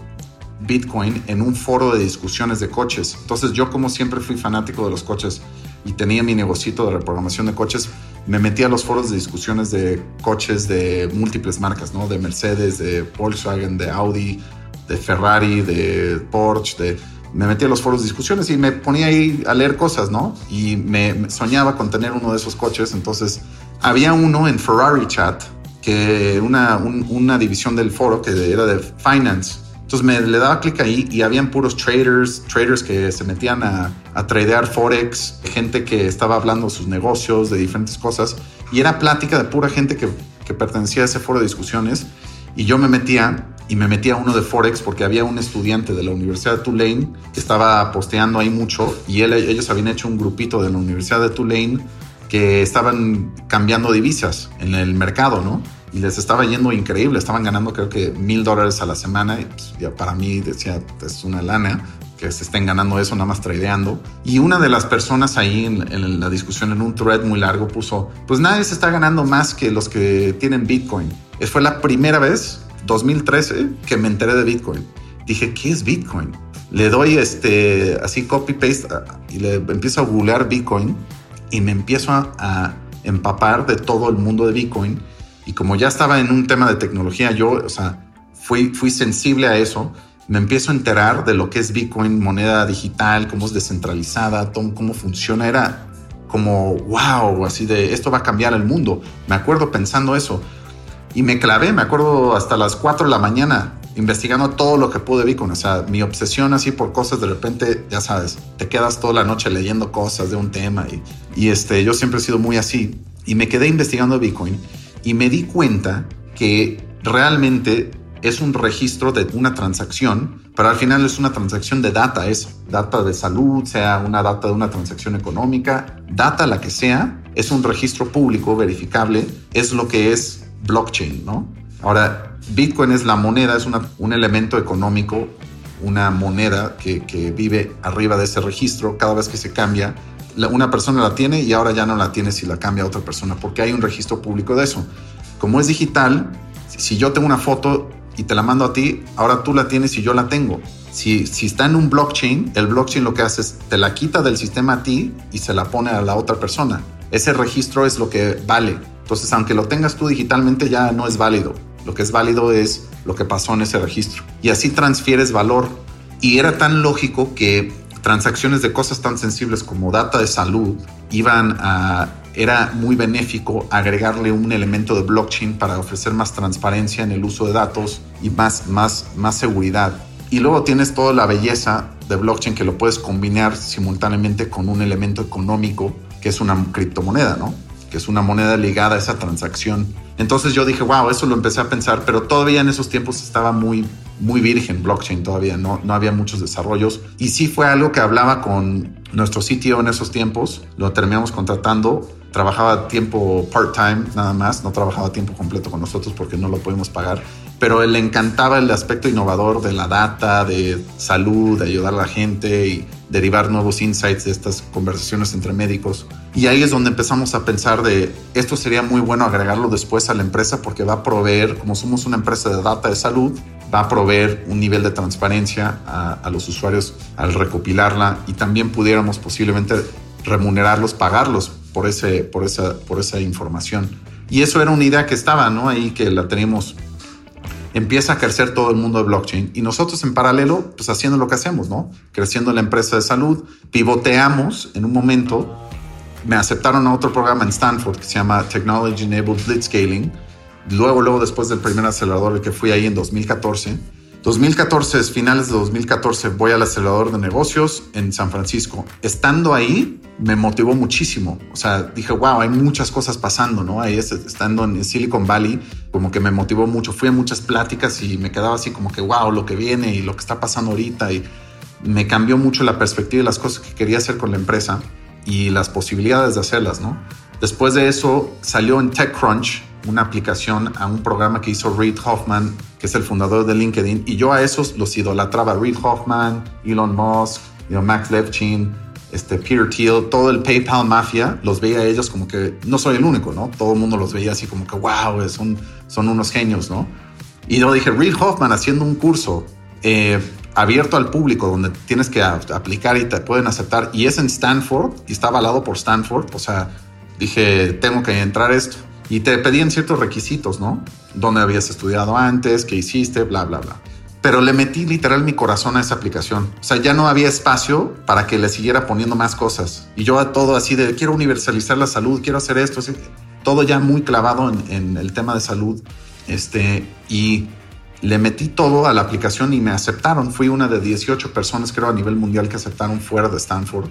Bitcoin en un foro de discusiones de coches. Entonces yo como siempre fui fanático de los coches y tenía mi negocito de reprogramación de coches, me metí a los foros de discusiones de coches de múltiples marcas, ¿no? De Mercedes, de Volkswagen, de Audi, de Ferrari, de Porsche, de... Me metí a los foros de discusiones y me ponía ahí a leer cosas, ¿no? Y me soñaba con tener uno de esos coches. Entonces había uno en Ferrari Chat, que una, un, una división del foro que era de finance entonces me le daba clic ahí y habían puros traders, traders que se metían a, a tradear Forex, gente que estaba hablando de sus negocios, de diferentes cosas. Y era plática de pura gente que, que pertenecía a ese foro de discusiones. Y yo me metía y me metía a uno de Forex porque había un estudiante de la Universidad de Tulane que estaba posteando ahí mucho y él, ellos habían hecho un grupito de la Universidad de Tulane que estaban cambiando divisas en el mercado, ¿no? y les estaba yendo increíble, estaban ganando creo que mil dólares a la semana y pues, para mí decía, es una lana que se estén ganando eso nada más tradeando. Y una de las personas ahí en, en, la discusión en un thread muy largo puso, pues nadie se está ganando más que los que tienen Bitcoin. Fue la primera vez, 2013, que me enteré de Bitcoin. Dije, ¿qué es Bitcoin? Le doy este, así copy paste y le empiezo a googlear Bitcoin y me empiezo a, empapar de todo el mundo de Bitcoin y como ya estaba en un tema de tecnología, yo, o sea, fui, fui sensible a eso. Me empiezo a enterar de lo que es Bitcoin, moneda digital, cómo es descentralizada, cómo funciona. Era como, wow, así de, esto va a cambiar el mundo. Me acuerdo pensando eso. Y me clavé, me acuerdo hasta las 4 de la mañana investigando todo lo que pude Bitcoin. O sea, mi obsesión así por cosas, de repente, ya sabes, te quedas toda la noche leyendo cosas de un tema. Y, y este, yo siempre he sido muy así. Y me quedé investigando Bitcoin y me di cuenta que realmente es un registro de una transacción, pero al final es una transacción de data, es data de salud, sea una data de una transacción económica, data la que sea, es un registro público verificable, es lo que es blockchain, ¿no? Ahora, Bitcoin es la moneda, es un elemento económico, una moneda que, que vive arriba de ese registro, cada vez que se cambia, una persona la tiene y ahora ya no la tiene si la cambia a otra persona, porque hay un registro público de eso. Como es digital, si yo tengo una foto y te la mando a ti, ahora tú la tienes y yo la tengo. Si, si está en un blockchain, el blockchain lo que hace es te la quita del sistema a ti y se la pone a la otra persona. Ese registro es lo que vale. Entonces, aunque lo tengas tú digitalmente, ya no es válido. Lo que es válido es lo que pasó en ese registro. Y así transfieres valor Y era tan lógico que transacciones de cosas tan sensibles como data de salud iban a era muy benéfico agregarle un elemento de blockchain para ofrecer más transparencia en el uso de datos y más, más, más seguridad. Y luego tienes toda la belleza de blockchain que lo puedes combinar simultáneamente con un elemento económico que es una criptomoneda, ¿no? Que es una moneda ligada a esa transacción. Entonces yo dije, wow, eso lo empecé a pensar, pero todavía en esos tiempos estaba muy, muy virgen blockchain todavía, no, no había muchos desarrollos. Y sí fue algo que hablaba con nuestro sitio en esos tiempos, lo terminamos contratando trabajaba tiempo part-time nada más, no trabajaba tiempo completo con nosotros porque no lo podemos pagar, pero le encantaba el aspecto innovador de la data, de salud, de ayudar a la gente y derivar nuevos insights de estas conversaciones entre médicos. Y ahí es donde empezamos a pensar de esto sería muy bueno agregarlo después a la empresa porque va a proveer, como somos una empresa de data de salud, va a proveer un nivel de transparencia a, a los usuarios al recopilarla y también pudiéramos posiblemente remunerarlos, pagarlos por, ese, por, esa, por esa información. Y eso era una idea que estaba, ¿no? Ahí que la tenemos. Empieza a crecer todo el mundo de blockchain y nosotros en paralelo, pues haciendo lo que hacemos, ¿no? Creciendo la empresa de salud, pivoteamos en un momento, me aceptaron a otro programa en Stanford que se llama Technology Enabled Blitzscaling. Luego, luego, después del primer acelerador que fui ahí en 2014, 2014, finales de 2014, voy al acelerador de negocios en San Francisco. Estando ahí, me motivó muchísimo. O sea, dije, wow, hay muchas cosas pasando, ¿no? Ahí estando en Silicon Valley, como que me motivó mucho. Fui a muchas pláticas y me quedaba así como que, wow, lo que viene y lo que está pasando ahorita. Y me cambió mucho la perspectiva de las cosas que quería hacer con la empresa y las posibilidades de hacerlas, ¿no? Después de eso, salió en TechCrunch una aplicación a un programa que hizo Reid Hoffman, que es el fundador de LinkedIn, y yo a esos los idolatraba. Reid Hoffman, Elon Musk, Max Levchin, este, Peter Thiel, todo el PayPal Mafia, los veía a ellos como que no soy el único, ¿no? Todo el mundo los veía así como que, wow, son, son unos genios, ¿no? Y yo dije, Reid Hoffman haciendo un curso eh, abierto al público donde tienes que aplicar y te pueden aceptar, y es en Stanford, y está avalado por Stanford, o sea, dije, tengo que entrar esto y te pedían ciertos requisitos, ¿no? Dónde habías estudiado antes, qué hiciste, bla, bla, bla. Pero le metí literal mi corazón a esa aplicación. O sea, ya no había espacio para que le siguiera poniendo más cosas. Y yo a todo así de, quiero universalizar la salud, quiero hacer esto. todo ya muy clavado en, en el tema de salud. Este, y le metí todo a la aplicación y me aceptaron. Fui una de 18 personas, creo, a nivel mundial que aceptaron fuera de Stanford.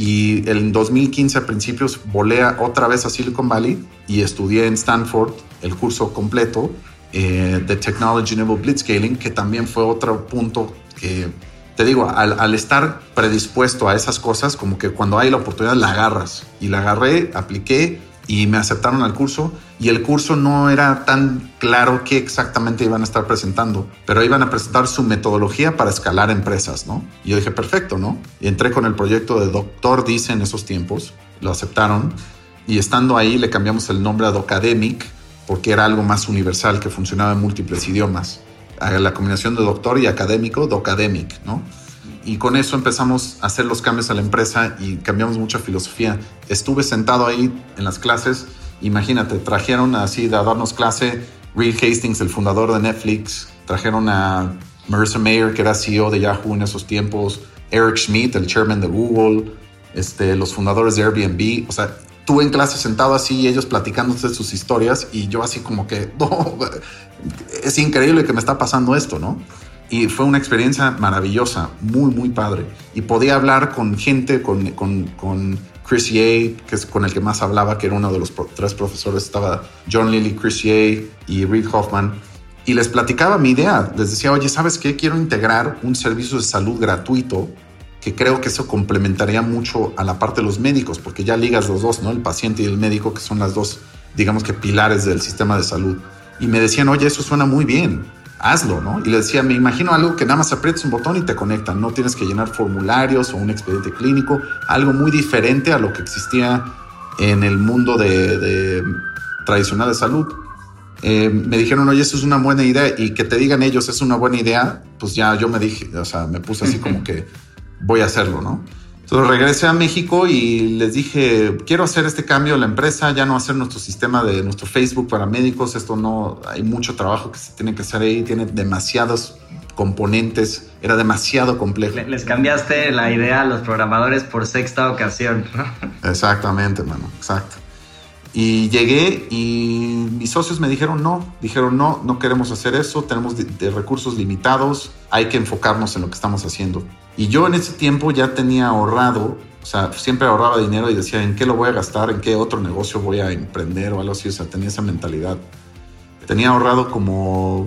Y en 2015 a principios volé otra vez a Silicon Valley y estudié en Stanford el curso completo eh, de Technology Enabled Blitzscaling, que también fue otro punto que, te digo, al, al, estar predispuesto a esas cosas, como que cuando hay la oportunidad la agarras. Y la agarré, apliqué y me aceptaron al curso y el curso no era tan claro qué exactamente iban a estar presentando, pero iban a presentar su metodología para escalar empresas, ¿no? Y yo dije, perfecto, ¿no? Y entré con el proyecto de Doctor Dice en esos tiempos, lo aceptaron y estando ahí le cambiamos el nombre a Docademic porque era algo más universal que funcionaba en múltiples idiomas. La combinación de doctor y académico, Docademic, ¿no? Y con eso empezamos a hacer los cambios a la empresa y cambiamos mucha filosofía. Estuve sentado ahí en las clases, imagínate, trajeron así de darnos clase Reed Hastings, el fundador de Netflix, trajeron a Marissa Mayer, que era CEO de Yahoo en esos tiempos, Eric Schmidt, el chairman de Google, este, los fundadores de Airbnb, o sea, tuve en clase sentado así, ellos platicándose sus historias y yo así como que, no, es increíble que me está pasando esto, ¿no? Y fue una experiencia maravillosa, muy, muy padre. Y podía hablar con gente, con, con, con Chris Ye, que es con el que más hablaba, que era uno de los tres profesores, estaba John Lilly, Chris Ye y Reid Hoffman. Y les platicaba mi idea, les decía, oye, ¿sabes qué? Quiero integrar un servicio de salud gratuito que creo que eso complementaría mucho a la parte de los médicos, porque ya ligas los dos, ¿no? El paciente y el médico, que son las dos, digamos que pilares del sistema de salud. Y me decían, oye, eso suena muy bien hazlo, ¿no? Y le decía, me imagino algo que nada más aprietas un botón y te conectan, no tienes que llenar formularios o un expediente clínico, algo muy diferente a lo que existía en el mundo de, tradicional de salud. Eh, me dijeron, oye, eso es una buena idea y que te digan ellos es una buena idea, pues ya yo me dije, o sea, me puse así como que voy a hacerlo, ¿no? Entonces regresé a México y les dije, quiero hacer este cambio en la empresa, ya no hacer nuestro sistema de nuestro Facebook para médicos, esto no, hay mucho trabajo que se tiene que hacer ahí, tiene demasiados componentes, era demasiado complejo. Le- Les cambiaste la idea a los programadores por sexta ocasión. ¿no? Exactamente, mano, exacto. Y llegué y mis socios me dijeron no, dijeron no, no queremos hacer eso, tenemos de, de recursos limitados, hay que enfocarnos en lo que estamos haciendo. Y yo en ese tiempo ya tenía ahorrado, o sea, siempre ahorraba dinero y decía, ¿en qué lo voy a gastar? ¿En qué otro negocio voy a emprender o algo así? O sea, tenía esa mentalidad. Tenía ahorrado como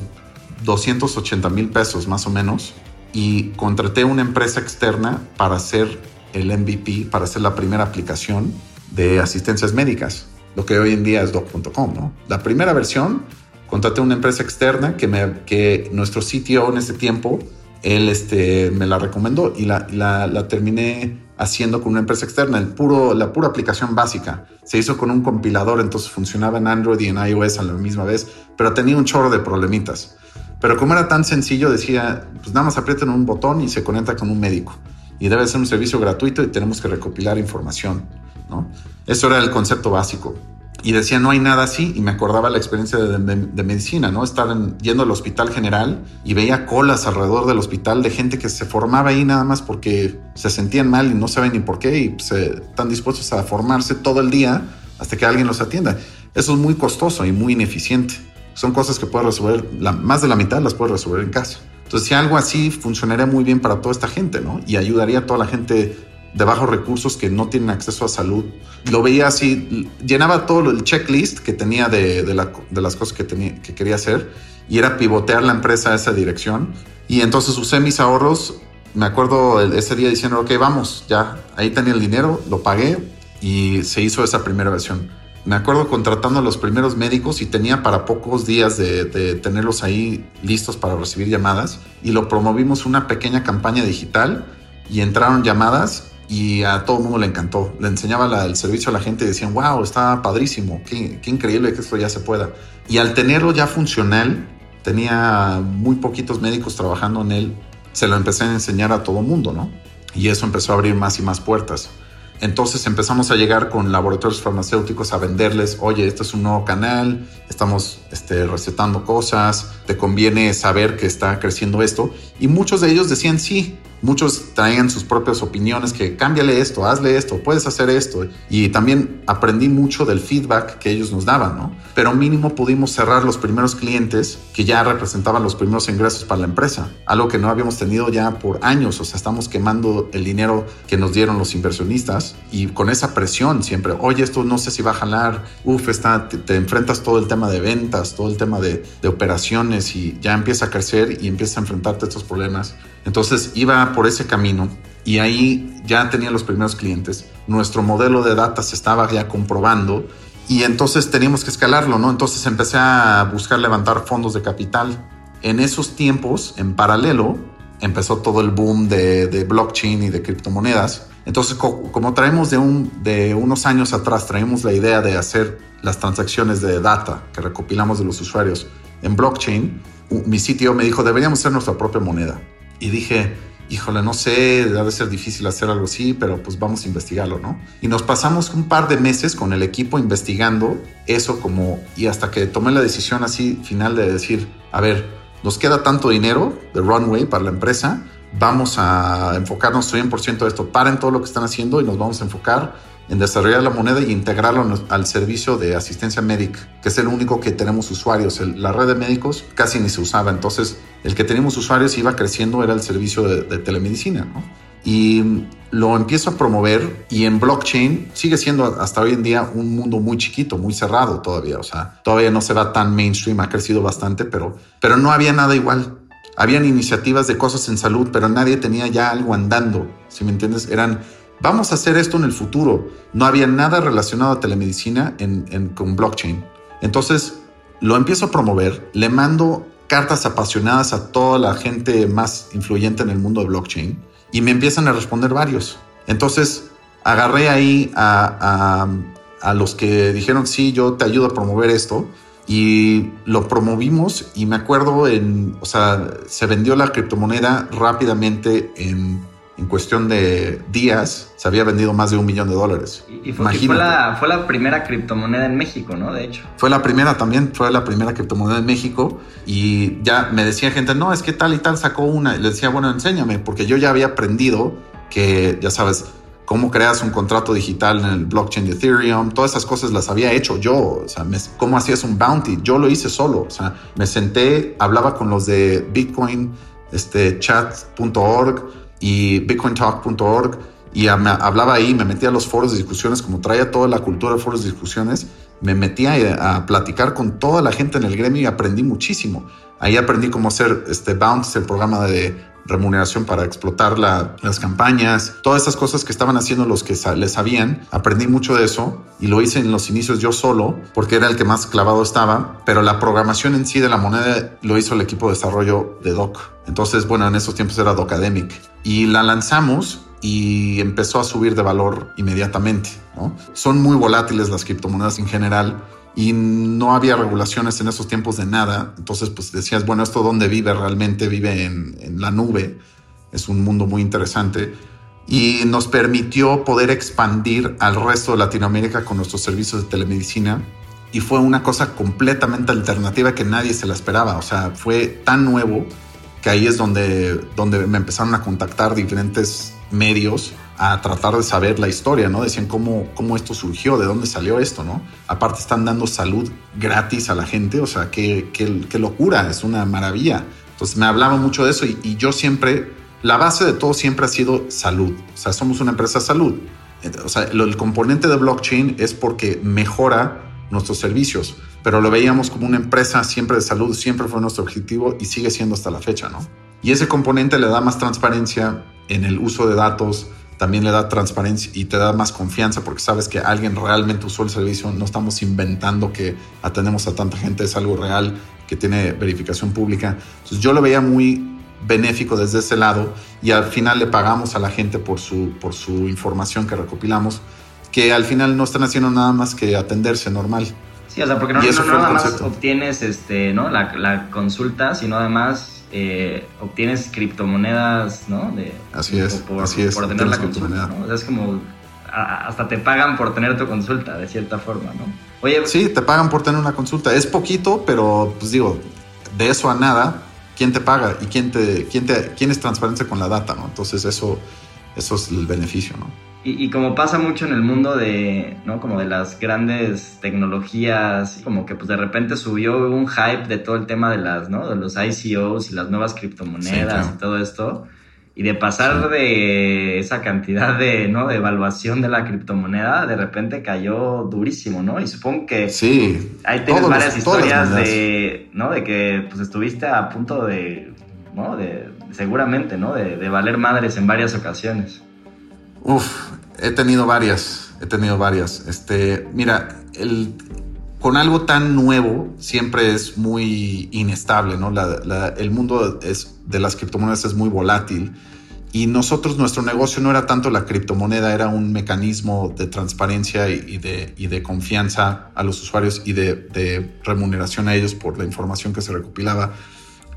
280 mil pesos más o menos y contraté una empresa externa para hacer el MVP, para hacer la primera aplicación de asistencias médicas, lo que hoy en día es doc.com. ¿no? La primera versión, contraté una empresa externa que, me, que nuestro sitio en ese tiempo, él este, me la recomendó y la, la, terminé haciendo con una empresa externa, el puro, la pura aplicación básica. Se hizo con un compilador, entonces funcionaba en Android y en iOS a la misma vez, pero tenía un chorro de problemitas. Pero como era tan sencillo, decía, pues nada más aprieten un botón y se conecta con un médico. Y debe ser un servicio gratuito y tenemos que recopilar información, ¿no? Eso era el concepto básico. Y decía, no hay nada así. Y me acordaba la experiencia de, medicina, ¿no? Estar en- yendo al hospital general y veía colas alrededor del hospital de gente que se formaba ahí nada más porque se sentían mal y no saben ni por qué y eh, están dispuestos a formarse todo el día hasta que alguien los atienda. Eso es muy costoso y muy ineficiente. Son cosas que puedes resolver, la- más de la mitad las puedes resolver en casa. Entonces, si algo así funcionaría muy bien para toda esta gente, ¿no? Y ayudaría a toda la gente de bajos recursos que no tienen acceso a salud. Lo veía así, llenaba todo el checklist que tenía de, de la- de las cosas que, tenía, que quería hacer y era pivotear la empresa a esa dirección. Y entonces usé mis ahorros, me acuerdo ese día diciendo, ok, vamos, ya, ahí tenía el dinero, lo pagué y se hizo esa primera versión. Me acuerdo contratando a los primeros médicos y tenía para pocos días de tenerlos ahí listos para recibir llamadas y lo promovimos una pequeña campaña digital y entraron llamadas y a todo el mundo le encantó. Le enseñaba el servicio a la gente y decían, wow, está padrísimo, qué, qué increíble que esto ya se pueda. Y al tenerlo ya funcional, tenía muy poquitos médicos trabajando en él, se lo empecé a enseñar a todo el mundo, ¿no? Y eso empezó a abrir más y más puertas. Entonces empezamos a llegar con laboratorios farmacéuticos a venderles, oye, este es un nuevo canal, estamos este, recetando cosas, te conviene saber que está creciendo esto. Y muchos de ellos decían sí, muchos traían sus propias opiniones, que cámbiale esto, hazle esto, puedes hacer esto. Y también aprendí mucho del feedback que ellos nos daban, ¿no? Pero mínimo pudimos cerrar los primeros clientes que ya representaban los primeros ingresos para la empresa, algo que no habíamos tenido ya por años, o sea, estamos quemando el dinero que nos dieron los inversionistas y con esa presión siempre, oye, esto no sé si va a jalar, uf, está, te, enfrentas todo el tema de ventas, todo el tema de, de operaciones y ya empieza a crecer y empieza a enfrentarte a estos problemas. Entonces iba por ese camino y ahí ya tenía los primeros clientes. Nuestro modelo de data se estaba ya comprobando y entonces teníamos que escalarlo, ¿no? Entonces empecé a buscar levantar fondos de capital. En esos tiempos, en paralelo, empezó todo el boom de, blockchain y de criptomonedas. Entonces, co- como traemos de, un, de unos años atrás, traemos la idea de hacer las transacciones de data que recopilamos de los usuarios en blockchain, mi sitio me dijo, deberíamos hacer nuestra propia moneda. Y dije, híjole, no sé, debe ser difícil hacer algo así, pero pues vamos a investigarlo, ¿no? Y nos pasamos un par de meses con el equipo investigando eso como, y hasta que tomé la decisión así final de decir, a ver, nos queda tanto dinero de runway para la empresa, vamos a enfocarnos 100% de esto, paren todo lo que están haciendo y nos vamos a enfocar en desarrollar la moneda y integrarlo al servicio de asistencia médica, que es el único que tenemos usuarios. El- la red de médicos casi ni se usaba, entonces el que teníamos usuarios iba creciendo era el servicio de, de telemedicina, ¿no? Y lo empiezo a promover y en blockchain sigue siendo hasta hoy en día un mundo muy chiquito, muy cerrado todavía, o sea, todavía no se va tan mainstream, ha crecido bastante, pero, pero no había nada igual. Habían iniciativas de cosas en salud, pero nadie tenía ya algo andando, si me entiendes, eran vamos a hacer esto en el futuro. No había nada relacionado a telemedicina en, en- con blockchain. Entonces lo empiezo a promover, le mando cartas apasionadas a toda la gente más influyente en el mundo de blockchain y me empiezan a responder varios. Entonces agarré ahí a, a- a los que dijeron, sí, yo te ayudo a promover esto y lo promovimos y me acuerdo en, o sea, se vendió la criptomoneda rápidamente en en cuestión de días se había vendido más de un millón de dólares. Y, fue, y fue, la, fue, la, primera criptomoneda en México, ¿no? De hecho. Fue la primera también, fue la primera criptomoneda en México. Y ya me decía gente, no, es que tal y tal sacó una. Y le decía, bueno, enséñame, porque yo ya había aprendido que, ya sabes, cómo creas un contrato digital en el blockchain de Ethereum, todas esas cosas las había hecho yo, o sea, cómo hacías un bounty, yo lo hice solo, o sea, me senté, hablaba con los de Bitcoin, este, chat.org y bitcointalk.org y hablaba ahí, me metía a los foros de discusiones, como traía toda la cultura de foros de discusiones, me metía a, platicar con toda la gente en el gremio y aprendí muchísimo. Ahí aprendí cómo hacer este Bounce, el programa de remuneración para explotar las campañas, todas esas cosas que estaban haciendo los que les sabían. Aprendí mucho de eso y lo hice en los inicios yo solo porque era el que más clavado estaba, pero la programación en sí de la moneda lo hizo el equipo de desarrollo de Doc. Entonces, bueno, en esos tiempos era Docademic y la lanzamos y empezó a subir de valor inmediatamente. Son muy volátiles las criptomonedas en general y no había regulaciones en esos tiempos de nada. Entonces, pues decías, bueno, ¿esto dónde vive realmente? Vive en, en, la nube. Es un mundo muy interesante. Y nos permitió poder expandir al resto de Latinoamérica con nuestros servicios de telemedicina. Y fue una cosa completamente alternativa que nadie se la esperaba. O sea, fue tan nuevo que ahí es donde, donde me empezaron a contactar diferentes medios a tratar de saber la historia, ¿no? Decían cómo, cómo esto surgió, de dónde salió esto, ¿no? Aparte están dando salud gratis a la gente, o sea, qué, qué, locura, es una maravilla. Entonces me hablaba mucho de eso y, yo siempre, la base de todo siempre ha sido salud, o sea, somos una empresa salud. O sea, el componente de blockchain es porque mejora nuestros servicios, pero lo veíamos como una empresa siempre de salud, siempre fue nuestro objetivo y sigue siendo hasta la fecha, ¿no? Y ese componente le da más transparencia en el uso de datos, también le da transparencia y te da más confianza porque sabes que alguien realmente usó el servicio, no estamos inventando que atendemos a tanta gente, es algo real que tiene verificación pública. Entonces yo lo veía muy benéfico desde ese lado y al final le pagamos a la gente por su, por su información que recopilamos, que al final no están haciendo nada más que atenderse normal. Sí, o sea, porque no, no, nada más obtienes este, ¿no? la, la consulta, sino además eh, obtienes criptomonedas, ¿no? De, así es, por, así es, por tener la consulta, ¿no? O sea, es como hasta te pagan por tener tu consulta, de cierta forma, ¿no? Oye, sí, te pagan por tener una consulta. Es poquito, pero pues digo, de eso a nada, ¿quién te paga y quién te, quién te, quién es transparente con la data, ¿no? Entonces eso, eso es el beneficio, ¿no? Y, como pasa mucho en el mundo de, ¿no? Como de las grandes tecnologías, como que pues de repente subió un hype de todo el tema de las, ¿no? De los ICOs y las nuevas criptomonedas y todo esto. Y de pasar de esa cantidad de, ¿no? De evaluación de la criptomoneda, de repente cayó durísimo, ¿no? Y supongo que sí, ahí tienes varias historias de, ¿no? De que pues estuviste a punto de, ¿no? De, seguramente, ¿no? De, de valer madres en varias ocasiones. Uf, he tenido varias, he tenido varias. Este, mira, el, con algo tan nuevo siempre es muy inestable, ¿no? el mundo es, de las criptomonedas es muy volátil y nosotros, nuestro negocio no era tanto la criptomoneda, era un mecanismo de transparencia y, de, y de, confianza a los usuarios y de, de, remuneración a ellos por la información que se recopilaba.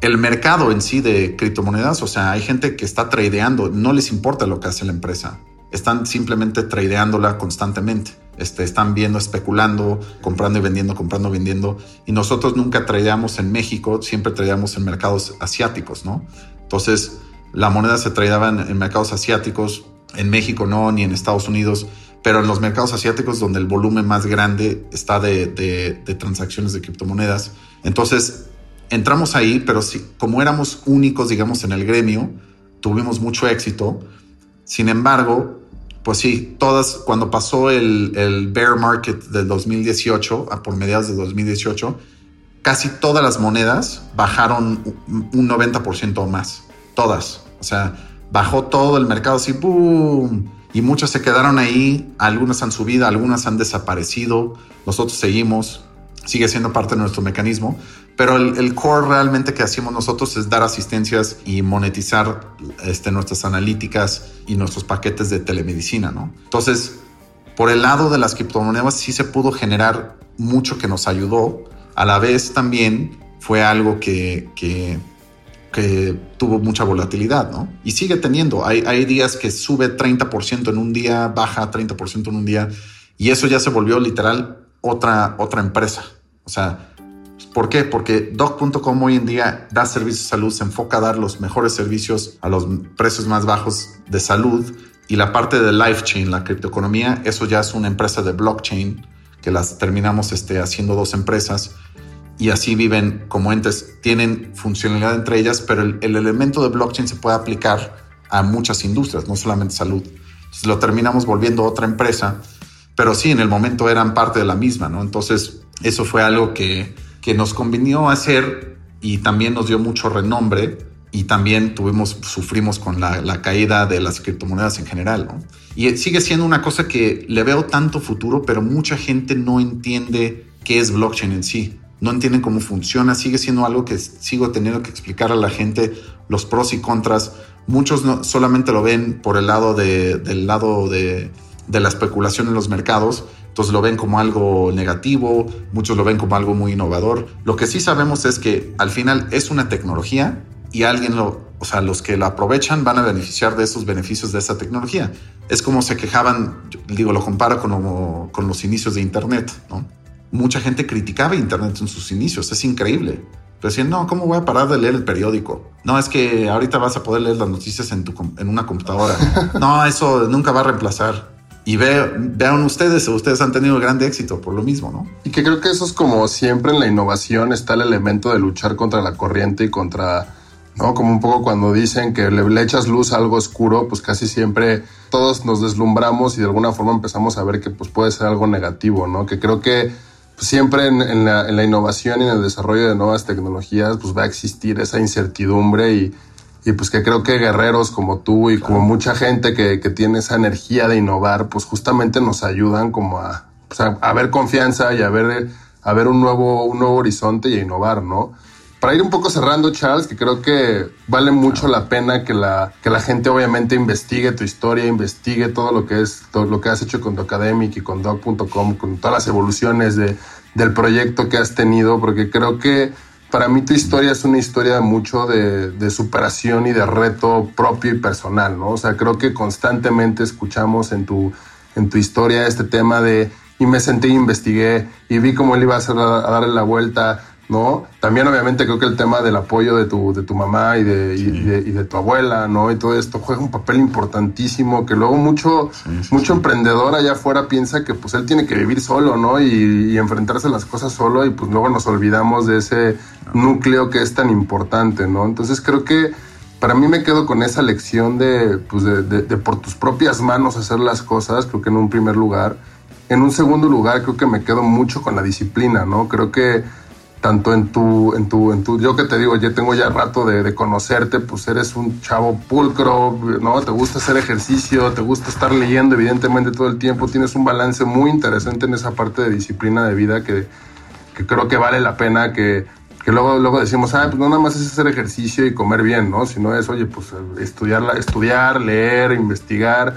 El mercado en sí de criptomonedas, o sea, hay gente que está tradeando, no les importa lo que hace la empresa están simplemente tradeándola constantemente. Este, están viendo, especulando, comprando y vendiendo, comprando y vendiendo. Y nosotros nunca tradeamos en México, siempre tradeamos en mercados asiáticos, ¿no? Entonces, la moneda se tradeaba en, mercados asiáticos, en México no, ni en Estados Unidos, pero en los mercados asiáticos donde el volumen más grande está de, transacciones de criptomonedas. Entonces, entramos ahí, pero sí, como éramos únicos, digamos, en el gremio, tuvimos mucho éxito sin embargo, pues sí, todas, cuando pasó el, bear market del 2018, a por mediados de 2018, casi todas las monedas bajaron un 90% o más. Todas. O sea, bajó todo el mercado así, ¡boom! Y muchas se quedaron ahí, algunas han subido, algunas han desaparecido, nosotros seguimos, sigue siendo parte de nuestro mecanismo, pero el, core realmente que hacemos nosotros es dar asistencias y monetizar este, nuestras analíticas y nuestros paquetes de telemedicina, ¿no? Entonces, por el lado de las criptomonedas sí se pudo generar mucho que nos ayudó. A la vez también fue algo que, que, tuvo mucha volatilidad, ¿no? Y sigue teniendo. Hay, hay días que sube 30% en un día, baja 30% en un día, y eso ya se volvió literal otra, otra empresa. O sea, ¿por qué? Porque Doc.com hoy en día da servicios de salud, se enfoca a dar los mejores servicios a los precios más bajos de salud y la parte de life chain, la criptoeconomía, eso ya es una empresa de blockchain que las terminamos este, haciendo dos empresas y así viven como entes, tienen funcionalidad entre ellas, pero el, elemento de blockchain se puede aplicar a muchas industrias, no solamente salud. Entonces lo terminamos volviendo otra empresa, pero sí, en el momento eran parte de la misma, ¿no? Entonces eso fue algo que, que nos convenió hacer y también nos dio mucho renombre y también tuvimos, sufrimos con la, la, caída de las criptomonedas en general. ¿no? Y sigue siendo una cosa que le veo tanto futuro, pero mucha gente no entiende qué es blockchain en sí no entienden cómo funciona, sigue siendo algo que sigo teniendo que explicar a la gente los pros y contras. Muchos no, solamente lo ven por el lado de, del lado de, de la especulación en los mercados, entonces lo ven como algo negativo, muchos lo ven como algo muy innovador. Lo que sí sabemos es que al final es una tecnología y alguien lo, o sea, los que la aprovechan van a beneficiar de esos beneficios de esa tecnología. Es como se quejaban, digo, lo comparo con, con los inicios de Internet, ¿no? mucha gente criticaba Internet en sus inicios. Es increíble. Decían, no, ¿cómo voy a parar de leer el periódico? No, es que ahorita vas a poder leer las noticias en, tu, en una computadora. No, eso nunca va a reemplazar. Y ve, vean ustedes, ustedes han tenido grande éxito por lo mismo, ¿no? Y que creo que eso es como siempre en la innovación está el elemento de luchar contra la corriente y contra, ¿no? Como un poco cuando dicen que le, echas luz a algo oscuro, pues casi siempre todos nos deslumbramos y de alguna forma empezamos a ver que pues puede ser algo negativo, ¿no? Que creo que siempre en, la, innovación y en el desarrollo de nuevas tecnologías, pues va a existir esa incertidumbre y, pues que creo que guerreros como tú y como mucha gente que, tiene esa energía de innovar, pues justamente nos ayudan como a, pues a, ver confianza y a ver, a ver un, nuevo, un nuevo horizonte y a innovar, ¿no? Para ir un poco cerrando, Charles, que creo que vale mucho la pena que la, que la gente obviamente investigue tu historia, investigue todo lo que es todo lo que has hecho con Docademic y con Doc.com, con todas las evoluciones de, del proyecto que has tenido, porque creo que para mí tu historia es una historia mucho de, de, superación y de reto propio y personal, ¿no? O sea, creo que constantemente escuchamos en tu, en tu historia este tema de y me senté, investigué y vi cómo él iba a, hacer, a darle la vuelta ¿no? También obviamente creo que el tema del apoyo de tu, de tu mamá y de, y, de, tu abuela, ¿no? Y todo esto juega un papel importantísimo que luego mucho, mucho emprendedor allá afuera piensa que pues él tiene que vivir solo, ¿no? Y, enfrentarse a las cosas solo y pues luego nos olvidamos de ese núcleo que es tan importante, ¿no? Entonces creo que para mí me quedo con esa lección de, pues de, de por tus propias manos hacer las cosas, creo que en un primer lugar. En un segundo lugar creo que me quedo mucho con la disciplina, ¿no? Creo que tanto en tu, en tu, en tu, yo que te digo, ya tengo ya rato de, conocerte, pues eres un chavo pulcro, ¿no? Te gusta hacer ejercicio, te gusta estar leyendo evidentemente todo el tiempo, tienes un balance muy interesante en esa parte de disciplina de vida que, que creo que vale la pena que, que luego, luego decimos, ah, pues no nada más es hacer ejercicio y comer bien, ¿no? Sino es, oye, pues estudiar, estudiar leer, investigar,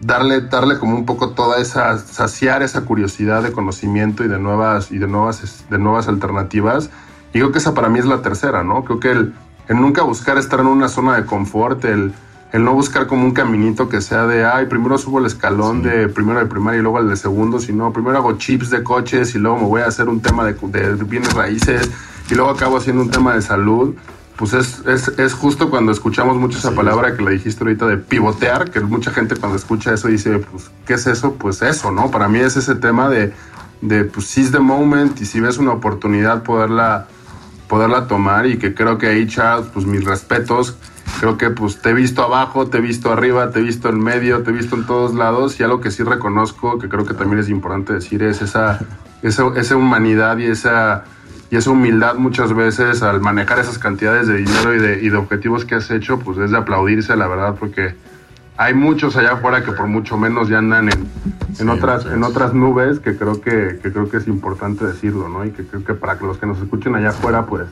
darle, darle como un poco toda esa, saciar esa curiosidad de conocimiento y de nuevas, y de nuevas, de nuevas alternativas. Y creo que esa para mí es la tercera, ¿no? Creo que el, nunca buscar estar en una zona de confort, el, el no buscar como un caminito que sea de, ay, primero subo el escalón de primero de primaria y luego el de segundo, sino primero hago chips de coches y luego me voy a hacer un tema de, de bienes raíces y luego acabo haciendo un tema de salud pues es, es, es, justo cuando escuchamos mucho esa palabra que le dijiste ahorita de pivotear, que mucha gente cuando escucha eso dice, pues, ¿qué es eso? Pues eso, ¿no? Para mí es ese tema de, de pues, seize the moment y si ves una oportunidad poderla, poderla tomar y que creo que ahí, Charles, pues mis respetos, creo que pues te he visto abajo, te he visto arriba, te he visto en medio, te he visto en todos lados y algo que sí reconozco, que creo que también es importante decir, es esa, esa, esa humanidad y esa y esa humildad muchas veces al manejar esas cantidades de dinero y de, y de objetivos que has hecho, pues es de aplaudirse, la verdad, porque hay muchos allá afuera que por mucho menos ya andan en, en otras, en otras nubes, que creo que, que, creo que es importante decirlo, ¿no? Y que creo que para los que nos escuchen allá afuera, pues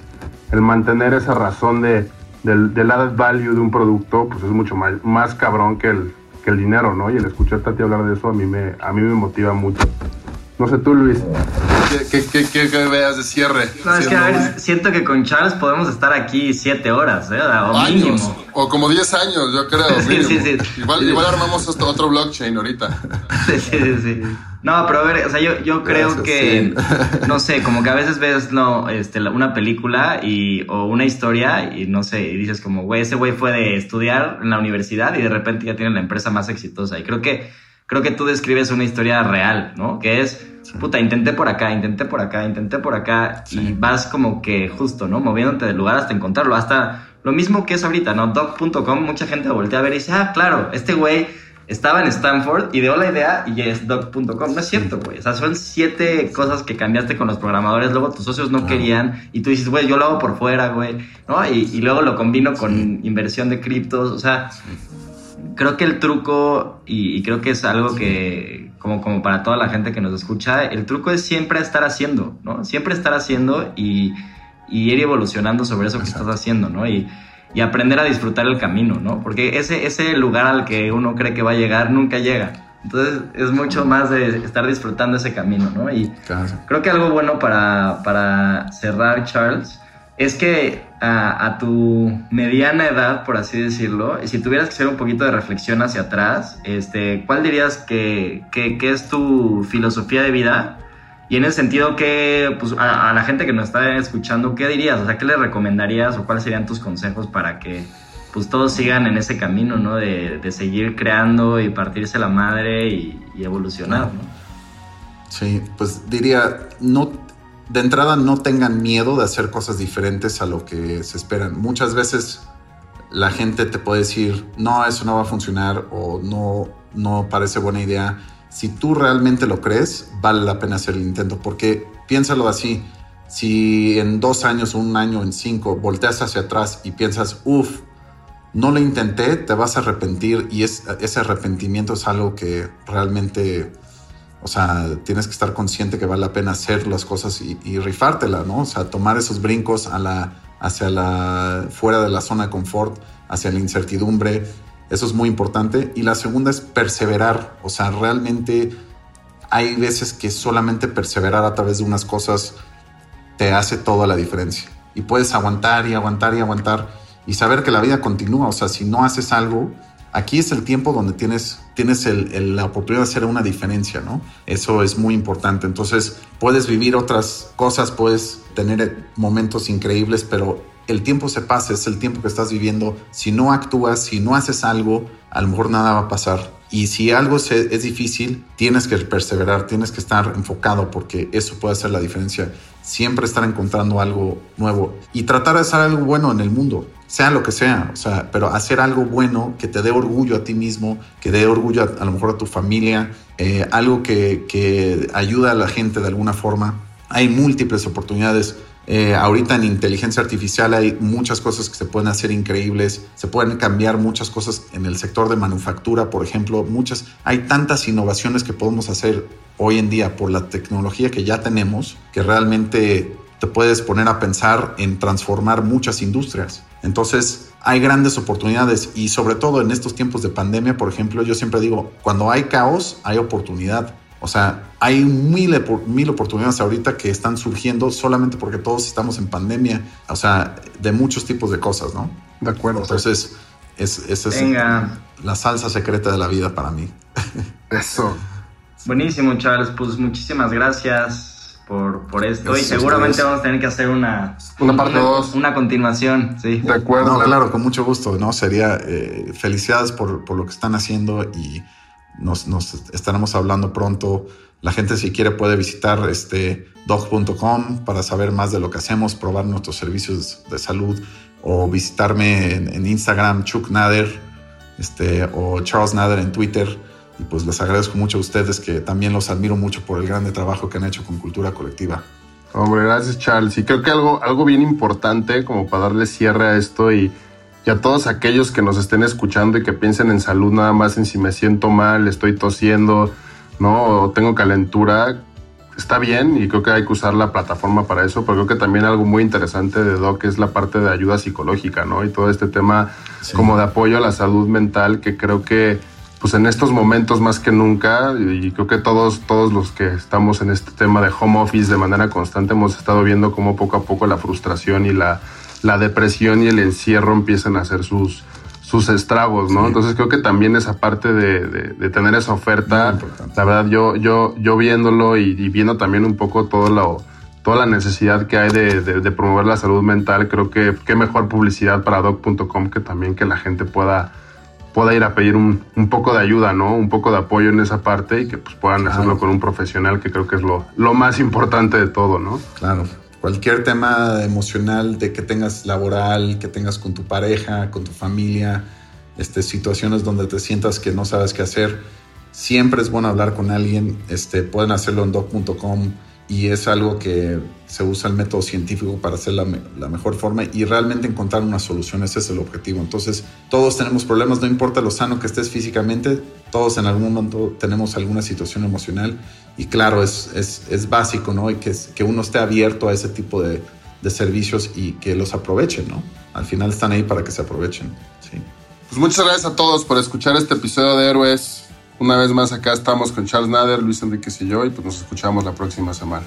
el mantener esa razón de, del, del added value de un producto, pues es mucho más, más cabrón que el, que el dinero, ¿no? Y el escucharte a ti hablar de eso a mí me, a mí me motiva mucho. No sé tú, Luis. ¿Qué, qué, qué, qué veas de cierre? No, es que a ver, siento que con Charles podemos estar aquí siete horas, ¿eh? O años, mínimo. o como 10 años, yo creo. Sí, mínimo. sí, sí. Igual, igual armamos otro, otro blockchain ahorita. Sí, sí, sí. No, pero a ver, o sea, yo, yo creo Gracias, que, no sé, como que a veces ves no, este, una película y, o una historia y no sé, y dices como, güey, ese güey fue de estudiar en la universidad y de repente ya tiene la empresa más exitosa. Y creo que, creo que tú describes una historia real, ¿no? Que es, puta, intenté por acá, intenté por acá, intenté por acá y vas como que justo, ¿no? Moviéndote del lugar hasta encontrarlo. Hasta lo mismo que es ahorita, ¿no? Doc.com, mucha gente voltea a ver y dice, ah, claro, este güey estaba en Stanford, ideó la idea y es doc.com. No es cierto, güey. O sea, son siete cosas que cambiaste con los programadores, luego tus socios no querían y tú dices, güey, yo lo hago por fuera, güey. ¿No? Y, y luego lo combino con inversión de criptos. O sea, creo que el truco, y, y creo que es algo que, como, como para toda la gente que nos escucha, el truco es siempre estar haciendo, ¿no? Siempre estar haciendo y, y ir evolucionando sobre eso que estás haciendo, ¿no? Y, y aprender a disfrutar el camino, ¿no? Porque ese, ese lugar al que uno cree que va a llegar nunca llega. Entonces es mucho más de estar disfrutando ese camino, ¿no? Y Claro. creo que algo bueno para, para cerrar, Charles, es que a, a tu mediana edad, por así decirlo, y si tuvieras que hacer un poquito de reflexión hacia atrás, este, ¿cuál dirías que, que- que es tu filosofía de vida? Y en ese sentido, ¿qué, pues, a, a la gente que nos está escuchando, ¿qué dirías? O sea, ¿qué le recomendarías o cuáles serían tus consejos para que pues todos sigan en ese camino, ¿no? De, de seguir creando y partirse la madre y, y evolucionar, ¿no? Sí, pues diría, no, de entrada no tengan miedo de hacer cosas diferentes a lo que se esperan. Muchas veces la gente te puede decir, no, eso no va a funcionar o no, no parece buena idea. Si tú realmente lo crees, vale la pena hacer el intento, porque piénsalo así, si en dos años, un año, en cinco, volteas hacia atrás y piensas, uff, no lo intenté, te vas a arrepentir y es, ese arrepentimiento es algo que realmente, o sea, tienes que estar consciente que vale la pena hacer las cosas y, y rifártela, ¿no? O sea, tomar esos brincos hacia la, fuera de la zona de confort, hacia la incertidumbre, eso es muy importante. Y la segunda es perseverar, o sea, realmente hay veces que solamente perseverar a través de unas cosas te hace toda la diferencia. Y puedes aguantar y aguantar y aguantar y saber que la vida continúa. O sea, si no haces algo, aquí es el tiempo donde tienes, tienes el- la oportunidad de hacer una diferencia, ¿no? Eso es muy importante. Entonces, puedes vivir otras cosas, puedes tener momentos increíbles, pero el tiempo se pasa, es el tiempo que estás viviendo. Si no actúas, si no haces algo, a lo mejor nada va a pasar. Y si algo es difícil, tienes que perseverar, tienes que estar enfocado porque eso puede hacer la diferencia. Siempre estar encontrando algo nuevo y tratar de hacer algo bueno en el mundo, sea lo que sea, o sea, pero hacer algo bueno que te dé orgullo a ti mismo, que dé orgullo a, a lo mejor a tu familia, eh, algo que, que ayuda a la gente de alguna forma. Hay múltiples oportunidades. Eh, ahorita en inteligencia artificial hay muchas cosas que se pueden hacer increíbles, se pueden cambiar muchas cosas en el sector de manufactura, por ejemplo, muchas, hay tantas innovaciones que podemos hacer hoy en día por la tecnología que ya tenemos, que realmente te puedes poner a pensar en transformar muchas industrias. Entonces, hay grandes oportunidades y sobre todo en estos tiempos de pandemia, por ejemplo, yo siempre digo, cuando hay caos, hay oportunidad. O sea, hay mil, mil oportunidades ahorita que están surgiendo solamente porque todos estamos en pandemia. O sea, de muchos tipos de cosas, ¿no? De acuerdo. Entonces, es, esa es Venga. la salsa secreta de la vida para mí. Eso. Buenísimo, Charles. Pues muchísimas gracias por, por esto. Gracias y seguramente ustedes. vamos a tener que hacer una, Una parte dos. Una continuación, sí. De acuerdo. No, claro, con mucho gusto, ¿no? Sería eh, felicidades por, por lo que están haciendo y nos, estaremos hablando pronto. La gente si quiere puede visitar este dog.com para saber más de lo que hacemos, probar nuestros servicios de salud o visitarme en, en Instagram, Chuck Nader, este, o Charles Nader en Twitter. Y pues les agradezco mucho a ustedes que también los admiro mucho por el grande trabajo que han hecho con cultura colectiva. Hombre, gracias Charles. Y creo que algo, algo bien importante como para darle cierre a esto y, y a todos aquellos que nos estén escuchando y que piensen en salud nada más en si me siento mal, estoy tosiendo, ¿no? O tengo calentura, está bien y creo que hay que usar la plataforma para eso, pero creo que también algo muy interesante de Doc es la parte de ayuda psicológica, ¿no? Y todo este tema Sí. como de apoyo a la salud mental que creo que pues en estos momentos más que nunca, y creo que todos, todos los que estamos en este tema de home office de manera constante hemos estado viendo cómo poco a poco la frustración y la, la depresión y el encierro empiezan a hacer sus, sus estragos, ¿no? Entonces creo que también esa parte de, de, tener esa oferta, la verdad yo, yo, yo viéndolo y, viendo también un poco todo lo, toda la necesidad que hay de, de, promover la salud mental, creo que qué mejor publicidad para doc.com que también que la gente pueda pueda ir a pedir un, un, poco de ayuda, ¿no? Un poco de apoyo en esa parte y que pues puedan hacerlo con un profesional, que creo que es lo, lo más importante de todo, ¿no? Claro. Cualquier tema emocional de que tengas laboral, que tengas con tu pareja, con tu familia, este, situaciones donde te sientas que no sabes qué hacer, siempre es bueno hablar con alguien. Este, pueden hacerlo en doc.com y es algo que se usa el método científico para hacer la, la, mejor forma y realmente encontrar una solución. Ese es el objetivo. Entonces, todos tenemos problemas, no importa lo sano que estés físicamente, todos en algún momento tenemos alguna situación emocional y claro, es, es, es básico, ¿no? Y que, que uno esté abierto a ese tipo de, de, servicios y que los aprovechen, ¿no? Al final están ahí para que se aprovechen, sí. Pues muchas gracias a todos por escuchar este episodio de Héroes. Una vez más acá estamos con Charles Nader, Luis Enriquez y yo y pues nos escuchamos la próxima semana.